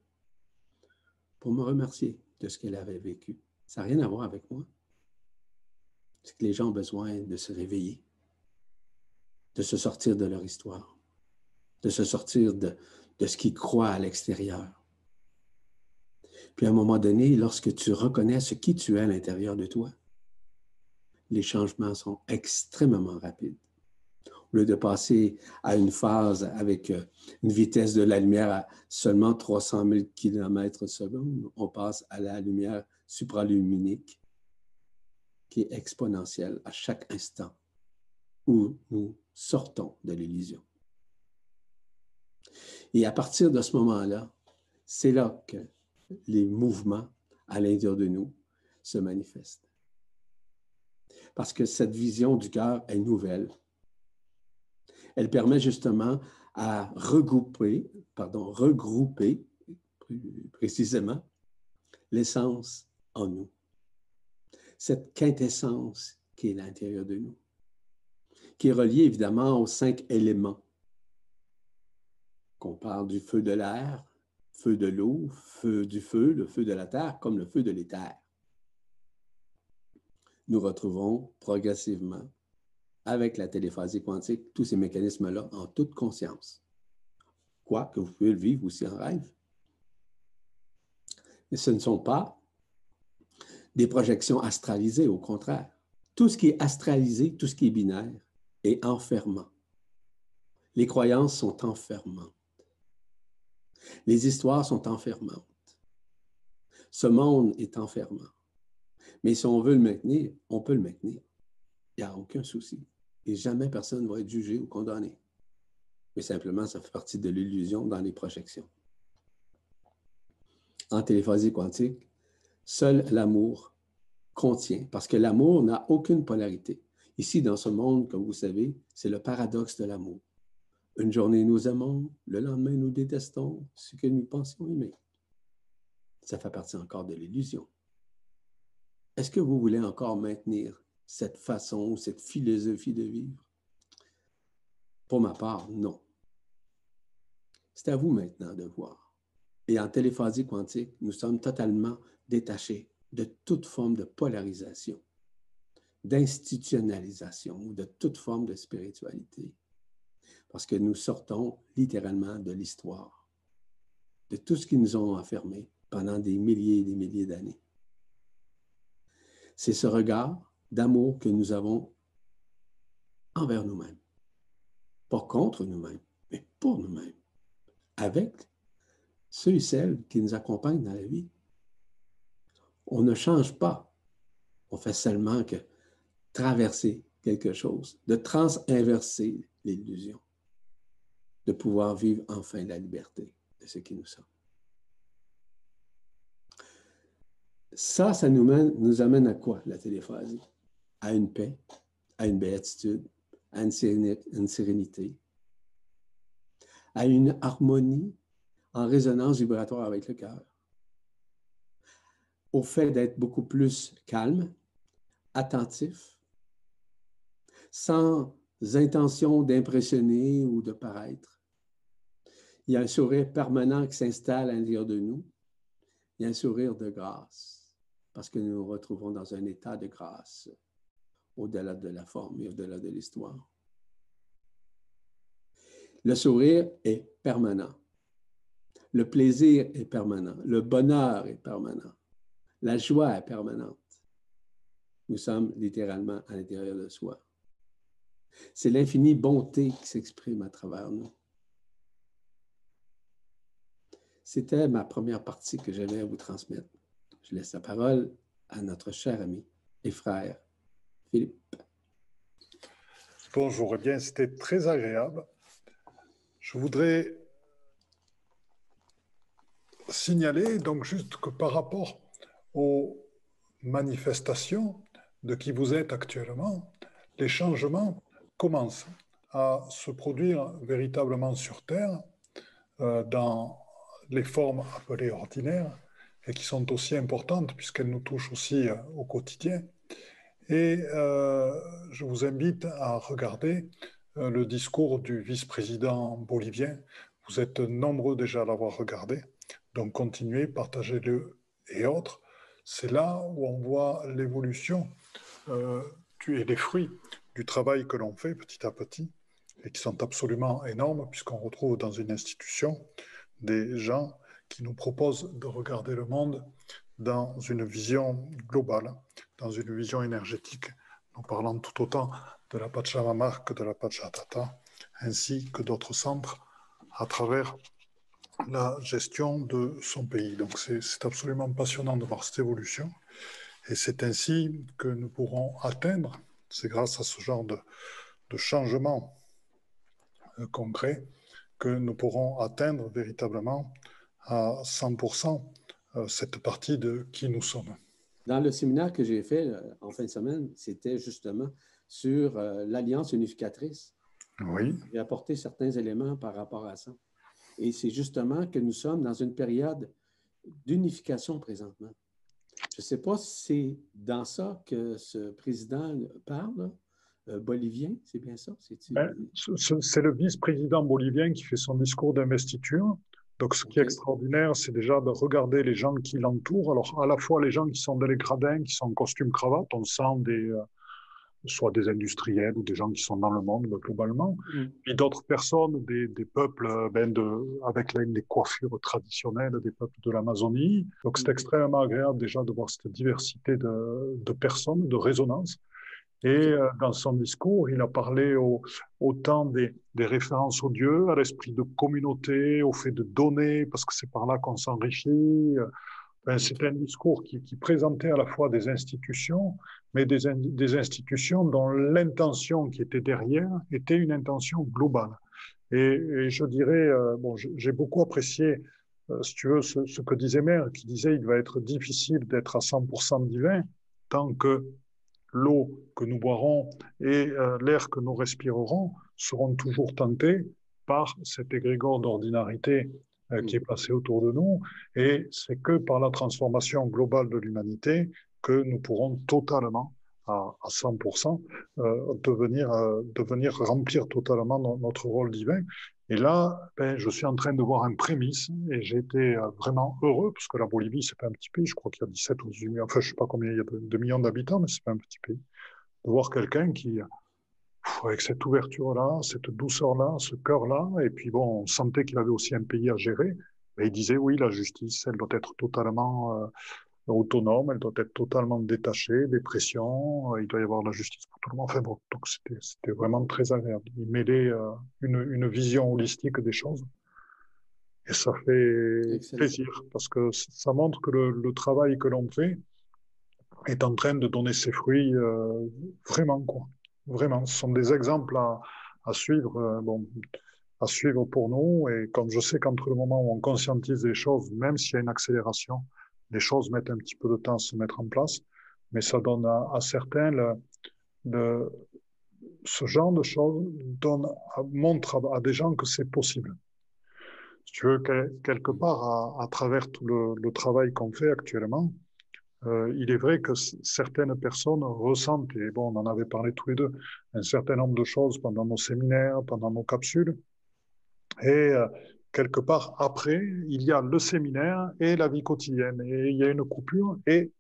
pour me remercier de ce qu'elle avait vécu. Ça n'a rien à voir avec moi. C'est que les gens ont besoin de se réveiller, de se sortir de leur histoire, de se sortir de, ce qu'ils croient à l'extérieur puis à un moment donné, lorsque tu reconnais ce qui tu es à l'intérieur de toi, les changements sont extrêmement rapides. Au lieu de passer à une phase avec euh, une vitesse de la lumière à seulement 300 000 km seconde, on passe à la lumière supraluminique qui est exponentielle à chaque instant où nous sortons de l'illusion. Et à partir de ce moment-là, c'est là que les mouvements à l'intérieur de nous se manifestent. Parce que cette vision du cœur est nouvelle. Elle permet justement à regrouper, pardon, regrouper précisément l'essence en nous. Cette quintessence qui est l'intérieur de nous, qui est reliée évidemment aux cinq éléments qu'on parle du feu de l'air, feu de l'eau, feu du feu, le feu de la terre, comme le feu de l'éther. Nous retrouvons progressivement, avec la téléphasie quantique, tous ces mécanismes-là en toute conscience. Quoique vous pouvez le vivre aussi en rêve. Mais ce ne sont pas des projections astralisées, au contraire. Tout ce qui est astralisé, tout ce qui est binaire, est enfermant. Les croyances sont enfermantes. Les histoires sont enfermantes. Ce monde est enfermant. Mais si on veut le maintenir, on peut le maintenir. Il n'y a aucun souci. Et jamais personne ne va être jugé ou condamné. Mais simplement, ça fait partie de l'illusion dans les projections. En téléphasie quantique, seul l'amour contient, parce que l'amour n'a aucune polarité. Ici, dans ce monde, comme vous savez, c'est le paradoxe de l'amour. Une journée, nous aimons, le lendemain, nous détestons ce que nous pensions aimer. Ça fait partie encore de l'illusion. Est-ce que vous voulez encore maintenir cette façon, cette philosophie de vivre? Pour ma part, non. C'est à vous maintenant de voir. Et en téléphasie quantique, nous sommes totalement détachés de toute forme de polarisation, d'institutionnalisation ou de toute forme de spiritualité parce que nous sortons littéralement de l'histoire, de tout ce qui nous ont enfermés pendant des milliers et des milliers d'années. C'est ce regard d'amour que nous avons envers nous-mêmes, pas contre nous-mêmes, mais pour nous-mêmes, avec ceux et celles qui nous accompagnent dans la vie. On ne change pas, on fait seulement que traverser quelque chose, de transinverser l'illusion de pouvoir vivre enfin la liberté de ce qui nous sommes. Ça, ça nous, mène, nous amène à quoi, la téléphasie? À une paix, à une béatitude, à une sérénité, à une harmonie en résonance vibratoire avec le cœur, au fait d'être beaucoup plus calme, attentif, sans intentions d'impressionner ou de paraître. Il y a un sourire permanent qui s'installe à l'intérieur de nous. Il y a un sourire de grâce, parce que nous nous retrouvons dans un état de grâce, au-delà de la forme et au-delà de l'histoire. Le sourire est permanent. Le plaisir est permanent. Le bonheur est permanent. La joie est permanente. Nous sommes littéralement à l'intérieur de soi. C'est l'infinie bonté qui s'exprime à travers nous. C'était ma première partie que j'avais à vous transmettre. Je laisse la parole à notre cher ami et frère Philippe. Bonjour, eh bien, c'était très agréable. Je voudrais signaler donc juste que par rapport aux manifestations de qui vous êtes actuellement, les changements commence à se produire véritablement sur Terre euh, dans les formes appelées ordinaires et qui sont aussi importantes puisqu'elles nous touchent aussi euh, au quotidien. Et euh, je vous invite à regarder le discours du vice-président bolivien. Vous êtes nombreux déjà à l'avoir regardé, donc continuez, partagez-le et autres. C'est là où on voit l'évolution et les fruits du travail que l'on fait petit à petit et qui sont absolument énormes puisqu'on retrouve dans une institution des gens qui nous proposent de regarder le monde dans une vision globale, dans une vision énergétique. Nous parlons tout autant de la Pachamama que de la Pachatata, ainsi que d'autres centres à travers la gestion de son pays. Donc c'est absolument passionnant de voir cette évolution. Et c'est ainsi que nous pourrons atteindre c'est grâce à ce genre de, changement euh, concret que nous pourrons atteindre véritablement à 100% euh, cette partie de qui nous sommes. Dans le séminaire que j'ai fait euh, en fin de semaine, c'était justement sur l'alliance unificatrice. Oui. J'ai apporté certains éléments par rapport à ça. Et c'est justement que nous sommes dans une période d'unification présentement. Je ne sais pas si c'est dans ça que ce président parle, bolivien, c'est bien ça? Ben, c'est le vice-président bolivien qui fait son discours d'investiture. Donc, ce qui est extraordinaire, c'est déjà de regarder les gens qui l'entourent. Alors, à la fois les gens qui sont dans les gradins, qui sont en costume cravate, on sent des, soit des industriels ou des gens qui sont dans le monde globalement, mm. puis d'autres personnes, des, des peuples ben de, avec les, les, coiffures traditionnelles des peuples de l'Amazonie. Donc c'est mm. extrêmement agréable déjà de voir cette diversité de, de personnes, de résonance. Et euh, dans son discours, il a parlé au, autant des, des, références au Dieu, à l'esprit de communauté, au fait de donner, parce que c'est par là qu'on s'enrichit. Ben, c'est un discours qui, présentait à la fois des institutions, mais des, institutions dont l'intention qui était derrière était une intention globale. Et, je dirais, euh, bon, j'ai beaucoup apprécié, euh, si tu veux, ce, que disait Mère, qui disait il va être difficile d'être à 100% divin tant que l'eau que nous boirons et euh, l'air que nous respirerons seront toujours tentés par cet égrégore d'ordinarité qui est placé autour de nous. Et c'est que par la transformation globale de l'humanité que nous pourrons totalement, à, à 100%, euh, devenir, euh, devenir remplir totalement notre rôle divin. Et là, ben, je suis en train de voir un prémisse et j'ai été euh, vraiment heureux parce que la Bolivie, c'est pas un petit pays. Je crois qu'il y a 17 ou 18 millions, enfin, je sais pas combien il y a de, millions d'habitants, mais c'est pas un petit pays. De voir quelqu'un qui, avec cette ouverture-là, cette douceur-là, ce cœur-là, et puis bon, on sentait qu'il avait aussi un pays à gérer. Et il disait, oui, la justice, elle doit être totalement euh, autonome, elle doit être totalement détachée des pressions, euh, il doit y avoir la justice pour tout le monde. Enfin bon, donc c'était vraiment très agréable. Il mêlait euh, une, une, vision holistique des choses. Et ça fait plaisir parce que ça montre que le, le travail que l'on fait est en train de donner ses fruits euh, vraiment quoi. Vraiment, ce sont des exemples à, suivre, euh, bon, à suivre pour nous. Et comme je sais qu'entre le moment où on conscientise les choses, même s'il y a une accélération, les choses mettent un petit peu de temps à se mettre en place, mais ça donne à, certains ce genre de choses donne, montre à, des gens que c'est possible. Si tu veux, quelque part, à, travers tout le travail qu'on fait actuellement, euh, il est vrai que certaines personnes ressentent, et bon, on en avait parlé tous les deux, un certain nombre de choses pendant nos séminaires, pendant nos capsules. Et euh, quelque part, après, il y a le séminaire et la vie quotidienne. Et il y a une coupure. Et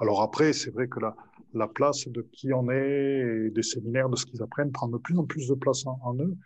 alors après, c'est vrai que la, la place de qui on est, et des séminaires, de ce qu'ils apprennent, prend de plus en plus de place en, eux.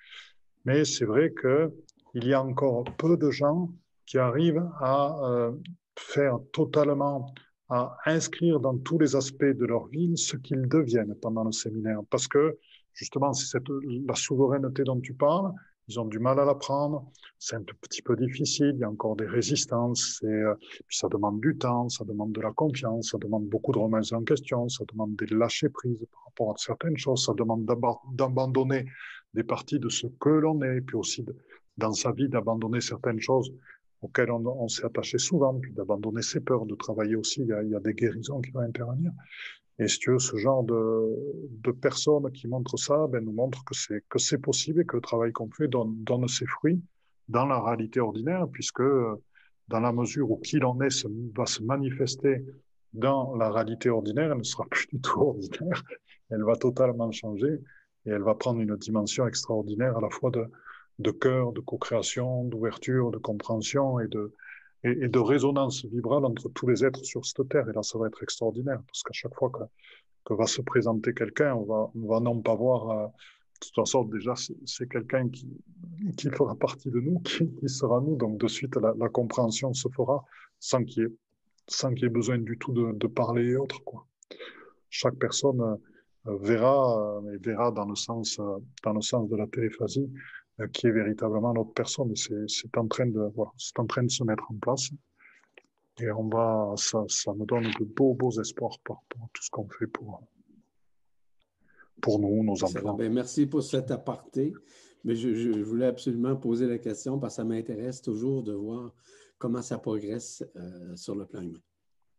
Mais c'est vrai que il y a encore peu de gens qui arrivent à euh, faire totalement, à inscrire dans tous les aspects de leur vie ce qu'ils deviennent pendant le séminaire. Parce que, justement, c'est la souveraineté dont tu parles, ils ont du mal à l'apprendre, c'est un petit peu difficile, il y a encore des résistances, et, euh, ça demande du temps, ça demande de la confiance, ça demande beaucoup de remises en question, ça demande des lâcher prise par rapport à certaines choses, ça demande d'abandonner des parties de ce que l'on est, puis aussi dans sa vie d'abandonner certaines choses auquel on, s'est attaché souvent, puis d'abandonner ses peurs, de travailler aussi. Il y, a, des guérisons qui vont intervenir. Et si tu veux, ce genre de, de personnes qui montrent ça, ben, nous montrent que c'est que c'est possible et que le travail qu'on fait donne, ses fruits dans la réalité ordinaire, puisque dans la mesure où qui l'on est va se manifester dans la réalité ordinaire, elle ne sera plus du tout ordinaire. Elle va totalement changer et elle va prendre une dimension extraordinaire à la fois de, de cœur, de co-création, d'ouverture, de compréhension et de, et, de résonance vibrale entre tous les êtres sur cette terre. Et là, ça va être extraordinaire parce qu'à chaque fois que, que, va se présenter quelqu'un, on va, on va non pas voir. Euh, de toute façon, déjà, c'est quelqu'un qui, qui fera partie de nous, qui, qui sera nous. Donc, de suite, la, compréhension se fera sans qu'il y ait, sans qu'il y ait besoin du tout de, de parler et autres. Quoi. Chaque personne euh, verra, euh, et verra dans le sens, dans le sens de la téléphasie, qui est véritablement notre personne. C'est en train de voilà, en train de se mettre en place. Et on va, ça, ça me donne de beaux, beaux espoirs par rapport à tout ce qu'on fait pour, pour nous, nos enfants. Ben, merci pour cet aparté. Mais je, je, voulais absolument poser la question parce que ça m'intéresse toujours de voir comment ça progresse euh, sur le plan humain.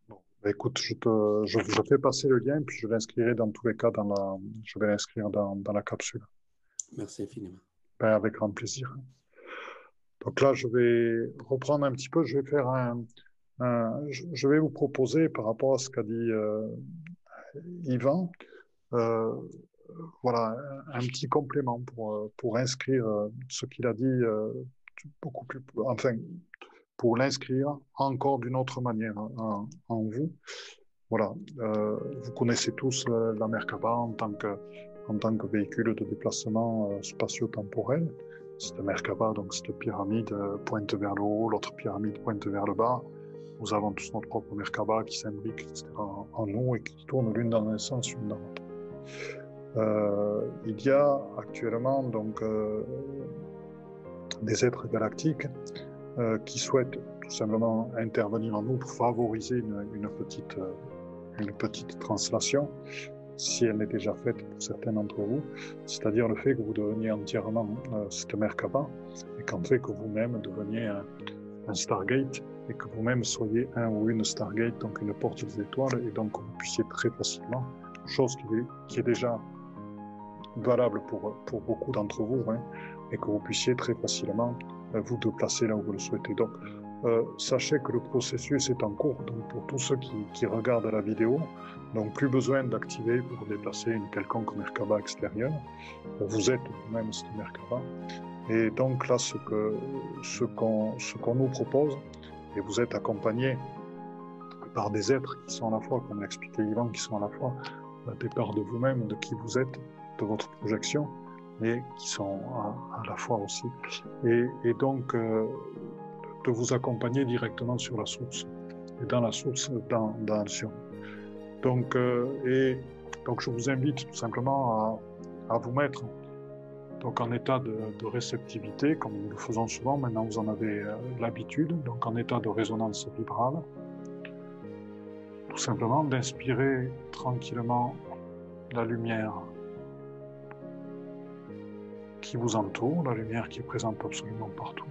Bon, ben, écoute, je, te, je, je, fais passer le lien, puis je l'inscrirai dans tous les cas dans la, je vais l'inscrire dans, dans la capsule. Merci infiniment. Avec grand plaisir. Donc là, je vais reprendre un petit peu, je vais faire un, je vais vous proposer par rapport à ce qu'a dit euh, Yvan, euh, voilà, un petit complément pour, pour inscrire ce qu'il a dit beaucoup plus, enfin, pour l'inscrire encore d'une autre manière en, en vous. Voilà, euh, vous connaissez tous euh, la Merkaba en tant que, en tant que véhicule de déplacement euh, spatio-temporel. Cette Merkaba, donc cette pyramide pointe vers le haut, l'autre pyramide pointe vers le bas. Nous avons tous notre propre Merkaba qui s'imbrique en, nous et qui tourne l'une dans un sens, l'une dans l'autre. Euh, il y a actuellement donc des êtres galactiques qui souhaitent tout simplement intervenir en nous pour favoriser une petite une petite translation, si elle n'est déjà faite pour certains d'entre vous, c'est-à-dire le fait que vous deveniez entièrement euh, cette Merkaba et qu'en fait que vous-même deveniez un, Stargate et que vous-même soyez un ou une Stargate, donc une porte des étoiles, et donc vous puissiez très facilement, chose qui est, qui est déjà valable pour, pour beaucoup d'entre vous, hein, et que vous puissiez très facilement euh, vous déplacer là où vous le souhaitez. Donc, euh, sachez que le processus est en cours. Donc pour tous ceux qui, regardent la vidéo, donc plus besoin d'activer pour déplacer une quelconque Merkaba extérieure. Vous êtes vous-même cette Merkaba. Et donc là, ce qu'on nous propose, et vous êtes accompagné par des êtres qui sont à la fois, comme l'a expliqué Yvan, qui sont à la fois des parts de vous-même, de qui vous êtes, de votre projection, et qui sont à, la fois aussi. Et, et donc, euh, de vous accompagner directement sur la source et dans la source dans, dans Donc, euh, et donc je vous invite tout simplement à, à vous mettre donc en état de, de, réceptivité, comme nous le faisons souvent. Maintenant, vous en avez euh, l'habitude, donc en état de résonance vibrale. Tout simplement d'inspirer tranquillement la lumière qui vous entoure, la lumière qui est présente absolument partout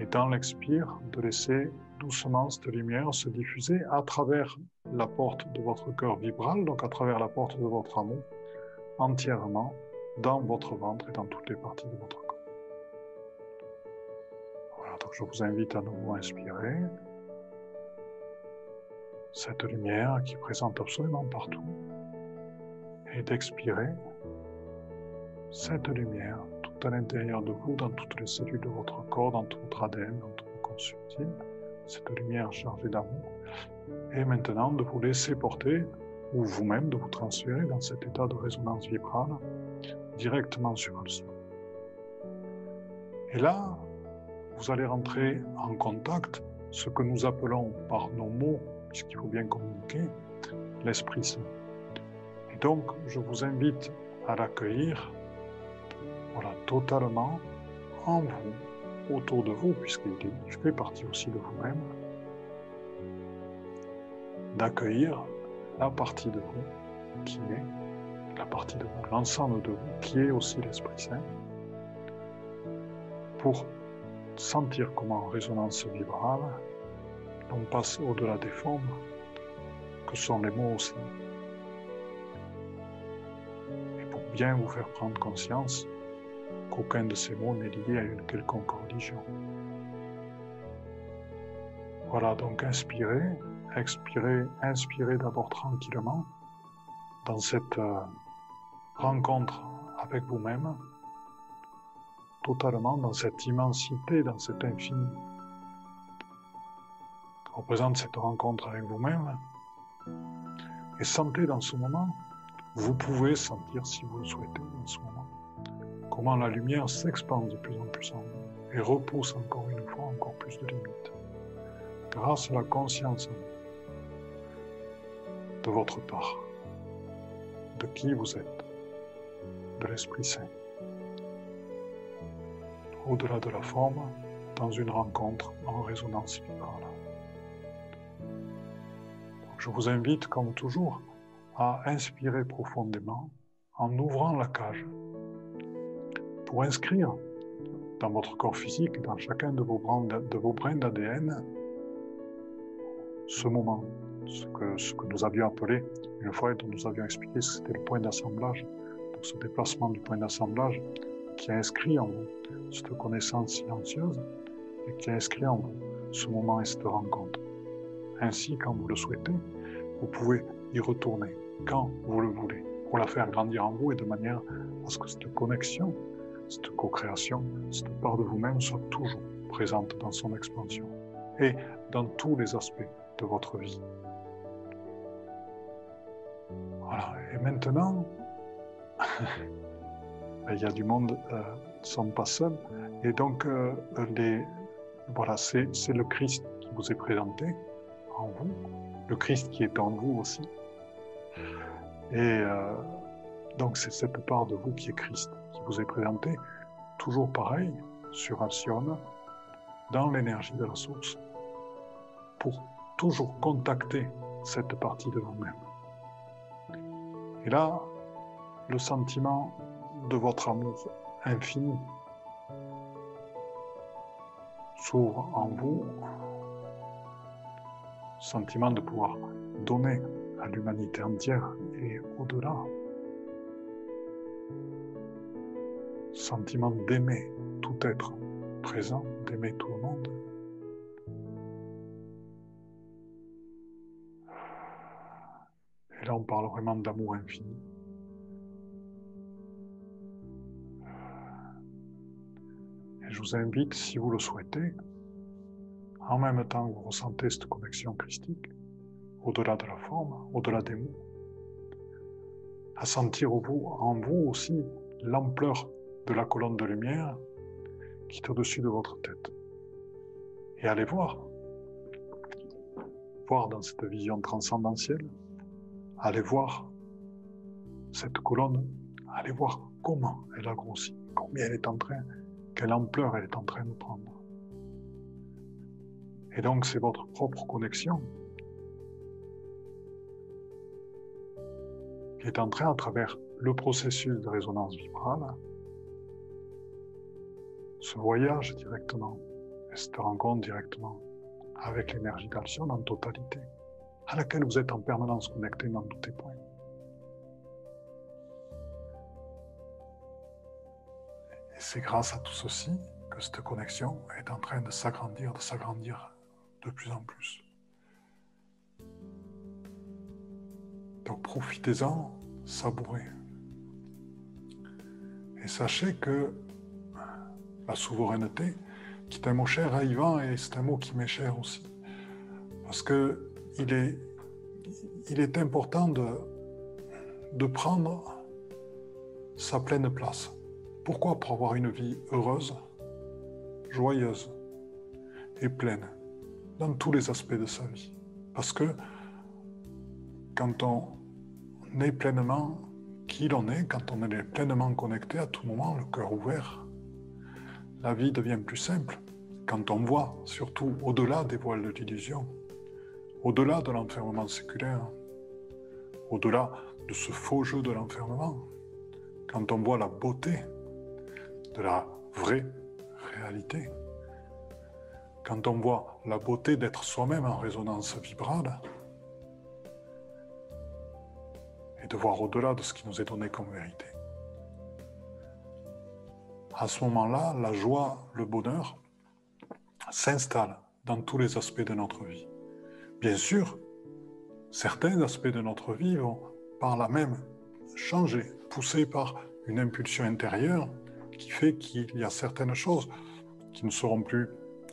et dans l'expire, de laisser doucement cette lumière se diffuser à travers la porte de votre cœur vibral, donc à travers la porte de votre amour, entièrement dans votre ventre et dans toutes les parties de votre corps. Voilà, donc je vous invite à nouveau à inspirer cette lumière qui est présente absolument partout et d'expirer cette lumière à l'intérieur de vous, dans toutes les cellules de votre corps, dans tout votre ADN, dans tout vos corps subtil, cette lumière chargée d'amour. Et maintenant, de vous laisser porter, ou vous-même de vous transférer dans cet état de résonance vibrale directement sur le sol. Et là, vous allez rentrer en contact, ce que nous appelons par nos mots, puisqu'il faut bien communiquer, l'Esprit Saint. Et donc, je vous invite à l'accueillir voilà, totalement en vous, autour de vous, puisqu'il fait partie aussi de vous-même, d'accueillir la partie de vous qui est la partie de vous, l'ensemble de vous qui est aussi l'Esprit Saint, pour sentir comment en résonance vibrale, on passe au-delà des formes, que sont les mots aussi. Et pour bien vous faire prendre conscience qu'aucun de ces mots n'est lié à une quelconque religion. Voilà, donc inspirez, expirez, inspirez d'abord tranquillement dans cette euh, rencontre avec vous-même, totalement dans cette immensité, dans cet infini représente cette rencontre avec vous-même. Et sentez dans ce moment, vous pouvez sentir si vous le souhaitez dans ce moment, comment la lumière s'expande de plus en plus en vous et repousse encore une fois encore plus de limites. Grâce à la conscience de votre part, de qui vous êtes, de l'Esprit Saint. Au-delà de la forme, dans une rencontre en résonance vibrale. Je vous invite, comme toujours, à inspirer profondément en ouvrant la cage pour inscrire dans votre corps physique, dans chacun de vos brins, de vos brins d'ADN, ce moment, ce que, ce nous avions appelé une fois et dont nous avions expliqué que c'était le point d'assemblage, donc ce déplacement du point d'assemblage qui a inscrit en vous cette connaissance silencieuse et qui a inscrit en vous ce moment et cette rencontre. Ainsi, quand vous le souhaitez, vous pouvez y retourner quand vous le voulez, pour la faire grandir en vous et de manière à ce que cette connexion, cette co-création, cette part de vous-même soit toujours présente dans son expansion et dans tous les aspects de votre vie. Voilà. Et maintenant, ben, il y a du monde euh, ne sont pas seuls. Et donc, euh, les, voilà, c'est le Christ qui vous est présenté en vous, le Christ qui est en vous aussi. Et euh, donc, c'est cette part de vous qui est Christ, vous est présenté, toujours pareil, sur Alcyone, dans l'énergie de la source, pour toujours contacter cette partie de vous-même. Et là, le sentiment de votre amour infini s'ouvre en vous, sentiment de pouvoir donner à l'humanité entière et au-delà, sentiment d'aimer tout être présent, d'aimer tout le monde. Et là, on parle vraiment d'amour infini. je vous invite, si vous le souhaitez, en même temps que vous ressentez cette connexion christique, au-delà de la forme, au-delà des mots, à sentir en vous aussi l'ampleur de la colonne de lumière qui est au-dessus de votre tête. Et allez voir, voir dans cette vision transcendentielle, allez voir cette colonne, allez voir comment elle a grossi, combien elle est en train quelle ampleur elle est en train de prendre. Et donc c'est votre propre connexion qui est en train, à travers le processus de résonance vibrale, ce voyage directement, et cette rencontre directement avec l'énergie d'Alcyone en totalité, à laquelle vous êtes en permanence connecté dans tous les points. c'est grâce à tout ceci que cette connexion est en train de s'agrandir, de s'agrandir de plus en plus. Donc profitez-en, savourez. Et sachez que la souveraineté, qui est un mot cher à Yvan, et c'est un mot qui m'est cher aussi, parce que il est, important de, de prendre sa pleine place. Pourquoi Pour avoir une vie heureuse, joyeuse et pleine dans tous les aspects de sa vie? Parce que quand on est pleinement qui l'on est, quand on est pleinement connecté à tout moment, le cœur ouvert, la vie devient plus simple. Quand on voit, surtout au-delà des voiles de l'illusion, au-delà de l'enfermement séculaire, au-delà de ce faux jeu de l'enfermement, quand on voit la beauté de la vraie réalité. Quand on voit la beauté d'être soi-même en résonance vibrale et de voir au-delà de ce qui nous est donné comme vérité. À ce moment-là, la joie, le bonheur s'installent dans tous les aspects de notre vie. Bien sûr, certains aspects de notre vie vont par là même changer, poussés par une impulsion intérieure qui fait qu'il y a certaines choses qui ne seront plus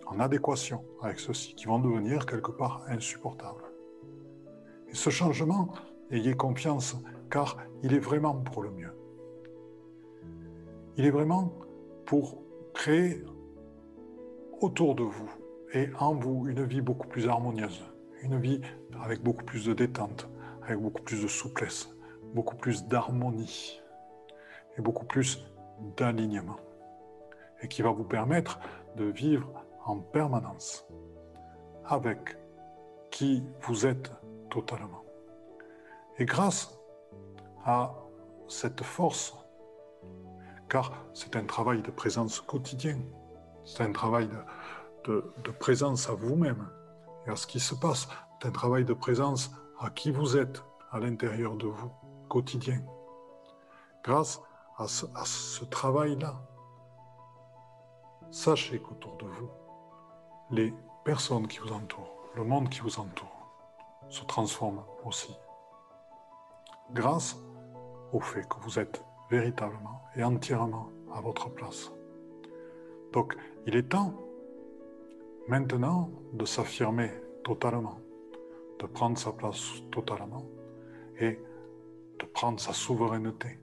en adéquation avec ceci, qui vont devenir quelque part insupportables. Et ce changement, ayez confiance, car il est vraiment pour le mieux. Il est vraiment pour créer autour de vous et en vous une vie beaucoup plus harmonieuse, une vie avec beaucoup plus de détente, avec beaucoup plus de souplesse, beaucoup plus d'harmonie et beaucoup plus d'alignement et qui va vous permettre de vivre en permanence avec qui vous êtes totalement. Et grâce à cette force, car c'est un travail de présence quotidien, c'est un travail de, présence à vous-même et à ce qui se passe, c'est un travail de présence à qui vous êtes à l'intérieur de vous, quotidien. Grâce à ce, travail-là, sachez qu'autour de vous, les personnes qui vous entourent, le monde qui vous entoure, se transforment aussi. Grâce au fait que vous êtes véritablement et entièrement à votre place. Donc, il est temps maintenant de s'affirmer totalement, de prendre sa place totalement et de prendre sa souveraineté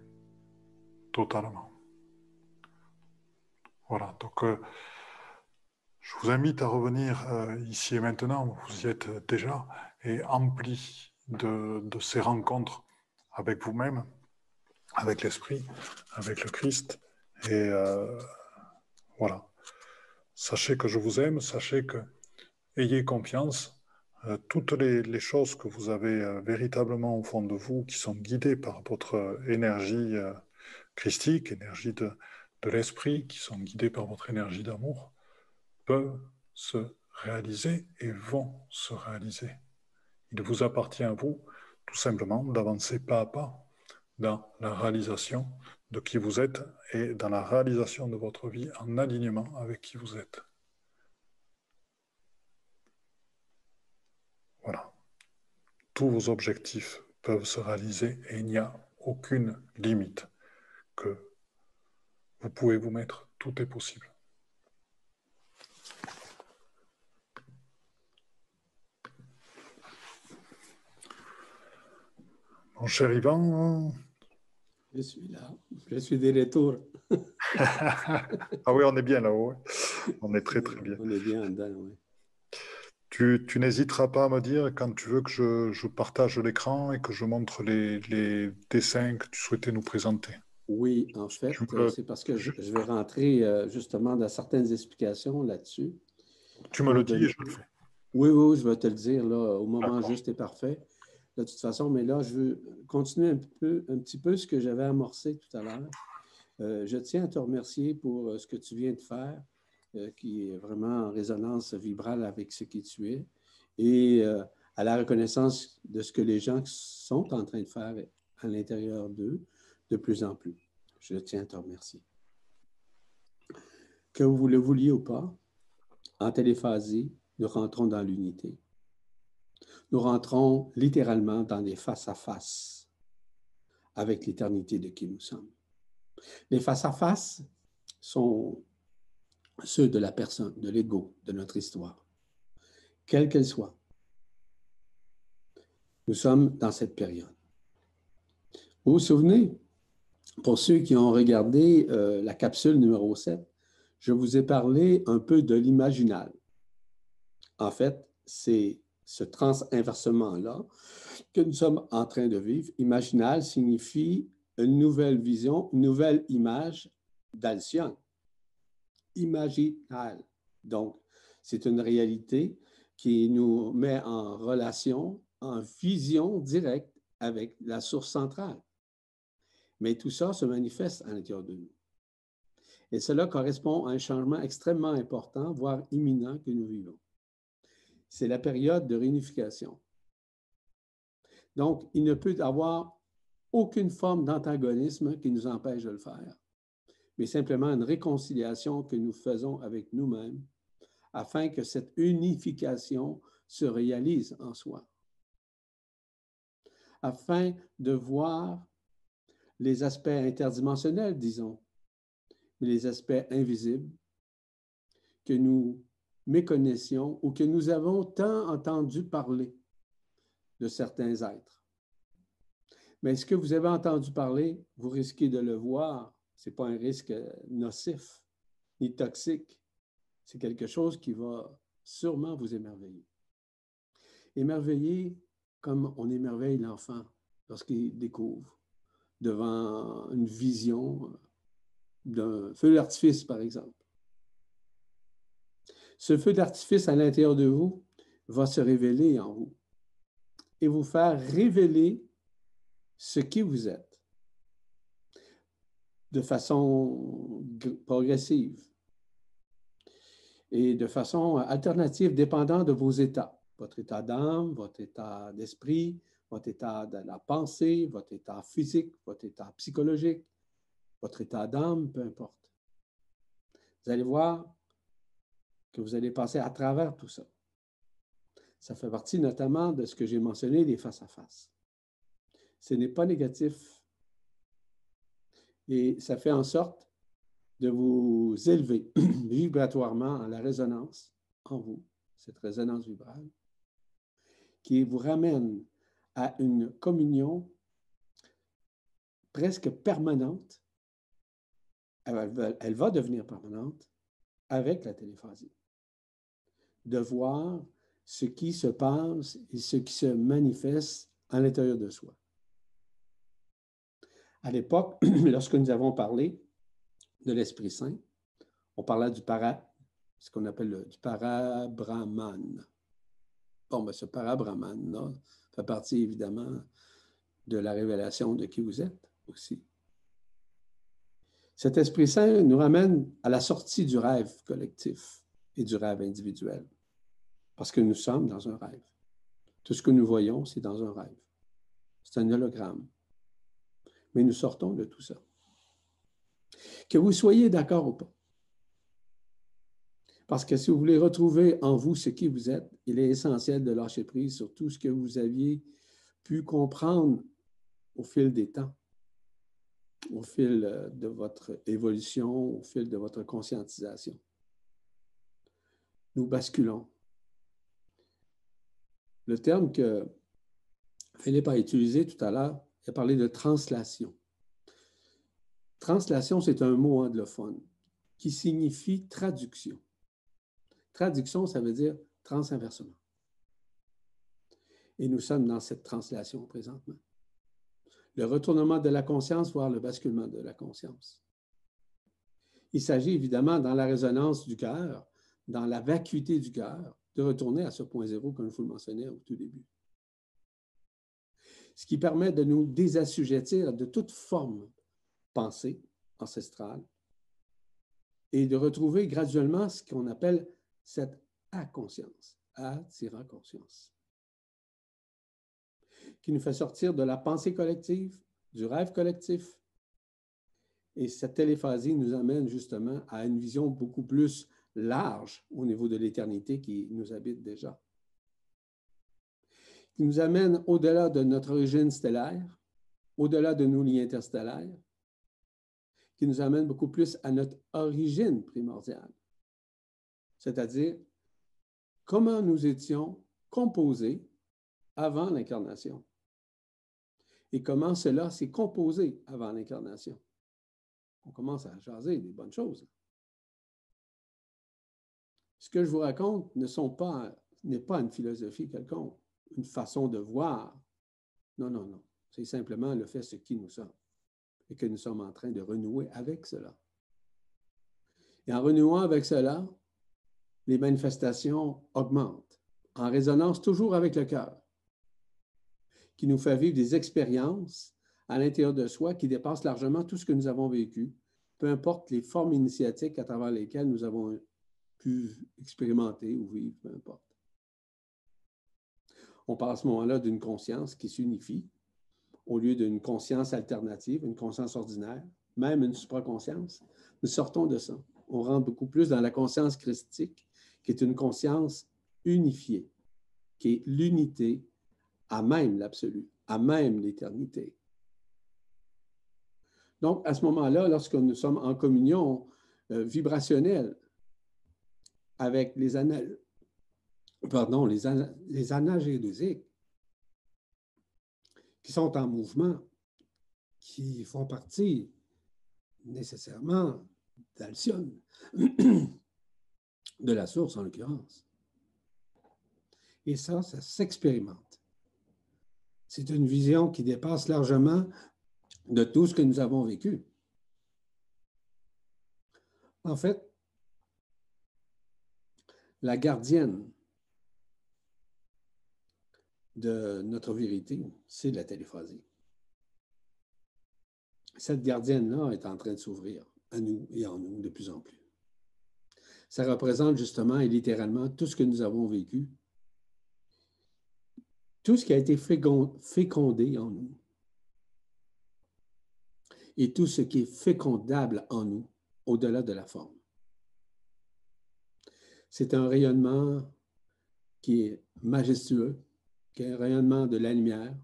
totalement. Voilà, donc euh, je vous invite à revenir euh, ici et maintenant, vous y êtes déjà, et empli de, ces rencontres avec vous-même, avec l'Esprit, avec le Christ. Et euh, voilà. Sachez que je vous aime, sachez que ayez confiance. Euh, toutes les, choses que vous avez véritablement au fond de vous, qui sont guidées par votre énergie christique, énergie de, de l'esprit, qui sont guidées par votre énergie d'amour, peuvent se réaliser et vont se réaliser. Il vous appartient à vous tout simplement d'avancer pas à pas dans la réalisation de qui vous êtes et dans la réalisation de votre vie en alignement avec qui vous êtes. Voilà. Tous vos objectifs peuvent se réaliser et il n'y a aucune limite que vous pouvez vous mettre. Tout est possible. Mon cher Yvan. Je suis là. Je suis des retours. ah oui, on est bien là-haut. On est très, très bien. On est bien dedans, oui. Tu, tu n'hésiteras pas à me dire quand tu veux que je, je partage l'écran et que je montre les, les, dessins que tu souhaitais nous présenter. Oui, en fait, c'est parce que je, vais rentrer euh, justement dans certaines explications là-dessus. Tu me le dis et je le fais. Oui, oui, je vais te le dire là, au moment juste et parfait de toute façon, mais là, je veux continuer un, petit peu ce que j'avais amorcé tout à l'heure. Euh, je tiens à te remercier pour euh, ce que tu viens de faire, euh, qui est vraiment en résonance vibrale avec ce qui tu es, et à la reconnaissance de ce que les gens sont en train de faire à l'intérieur d'eux de plus en plus. Je tiens à te remercier. Que vous le vouliez ou pas, en téléphasie, nous rentrons dans l'unité nous rentrons littéralement dans des face-à-face avec l'éternité de qui nous sommes. Les face-à-face sont ceux de la personne, de l'ego, de notre histoire, quelle qu'elle soit. Nous sommes dans cette période. Vous vous souvenez, pour ceux qui ont regardé euh, la capsule numéro 7, je vous ai parlé un peu de l'imaginal. En fait, c'est ce trans-inversement-là que nous sommes en train de vivre. Imaginal signifie une nouvelle vision, une nouvelle image d'Alcyon. Imaginal. Donc, c'est une réalité qui nous met en relation, en vision directe avec la source centrale. Mais tout ça se manifeste à l'intérieur de nous. Et cela correspond à un changement extrêmement important, voire imminent que nous vivons c'est la période de réunification. Donc, il ne peut avoir aucune forme d'antagonisme qui nous empêche de le faire, mais simplement une réconciliation que nous faisons avec nous-mêmes afin que cette unification se réalise en soi, afin de voir les aspects interdimensionnels, disons, mais les aspects invisibles que nous méconnaissions ou que nous avons tant entendu parler de certains êtres. Mais ce que vous avez entendu parler, vous risquez de le voir. Ce n'est pas un risque nocif ni toxique. C'est quelque chose qui va sûrement vous émerveiller. Émerveiller comme on émerveille l'enfant lorsqu'il découvre devant une vision d'un feu d'artifice, par exemple. Ce feu d'artifice à l'intérieur de vous va se révéler en vous et vous faire révéler ce qui vous êtes de façon progressive et de façon alternative, dépendant de vos états, votre état d'âme, votre état d'esprit, votre état de la pensée, votre état physique, votre état psychologique, votre état d'âme, peu importe. Vous allez voir, que vous allez passer à travers tout ça. Ça fait partie notamment de ce que j'ai mentionné, les face-à-face. Ce n'est pas négatif, Et ça fait en sorte de vous élever vibratoirement à la résonance en vous, cette résonance vibrale, qui vous ramène à une communion presque permanente. Elle va devenir permanente avec la téléphasie. De voir ce qui se passe et ce qui se manifeste à l'intérieur de soi. À l'époque, lorsque nous avons parlé de l'Esprit Saint, on parlait du para, ce qu'on appelle le, du parabrahman. Bon, ben, ce parabrahman-là fait partie évidemment de la révélation de qui vous êtes aussi. Cet Esprit Saint nous ramène à la sortie du rêve collectif et du rêve individuel, parce que nous sommes dans un rêve. Tout ce que nous voyons, c'est dans un rêve. C'est un hologramme. Mais nous sortons de tout ça. Que vous soyez d'accord ou pas. Parce que si vous voulez retrouver en vous ce qui vous êtes, il est essentiel de lâcher prise sur tout ce que vous aviez pu comprendre au fil des temps, au fil euh, de votre évolution, au fil de votre conscientisation. Nous basculons. Le terme que Philippe a utilisé tout à l'heure, il a parlé de translation. Translation, c'est un mot anglophone qui signifie traduction. Traduction, ça veut dire transinversement. Et nous sommes dans cette translation présentement. Le retournement de la conscience, voire le basculement de la conscience. Il s'agit évidemment, dans la résonance du cœur, dans la vacuité du cœur, de retourner à ce point zéro, comme je vous le mentionnais au tout début. Ce qui permet de nous désassujettir de toute forme pensée ancestrale et de retrouver graduellement ce qu'on appelle cette inconscience, attirant conscience, qui nous fait sortir de la pensée collective, du rêve collectif. Et cette téléphasie nous amène justement à une vision beaucoup plus large au niveau de l'éternité qui nous habite déjà, qui nous amène au-delà de notre origine stellaire, au-delà de nos liens interstellaires, qui nous amène beaucoup plus à notre origine primordiale c'est-à-dire comment nous étions composés avant l'incarnation et comment cela s'est composé avant l'incarnation. On commence à jaser des bonnes choses. Ce que je vous raconte ne pas, n'est pas une philosophie quelconque, une façon de voir. Non, non, non. C'est simplement le fait ce qui nous sommes et que nous sommes en train de renouer avec cela. Et en renouant avec cela, les manifestations augmentent, en résonance toujours avec le cœur, qui nous fait vivre des expériences à l'intérieur de soi qui dépassent largement tout ce que nous avons vécu, peu importe les formes initiatiques à travers lesquelles nous avons pu expérimenter ou vivre, peu importe. On parle à ce moment-là d'une conscience qui s'unifie au lieu d'une conscience alternative, une conscience ordinaire, même une supraconscience. Nous sortons de ça. On rentre beaucoup plus dans la conscience christique qui est une conscience unifiée, qui est l'unité à même l'absolu, à même l'éternité. Donc, à ce moment-là, lorsque nous sommes en communion euh, vibrationnelle avec les, pardon, les, les qui sont en mouvement, qui font partie nécessairement d'Alcyone, de la source en l'occurrence. Et ça, ça s'expérimente. C'est une vision qui dépasse largement de tout ce que nous avons vécu. En fait, la gardienne de notre vérité, c'est la téléphasie. Cette gardienne-là est en train de s'ouvrir à nous et en nous de plus en plus ça représente justement et littéralement tout ce que nous avons vécu, tout ce qui a été fécondé en nous et tout ce qui est fécondable en nous au-delà de la forme. C'est un rayonnement qui est majestueux, qui est un rayonnement de la lumière,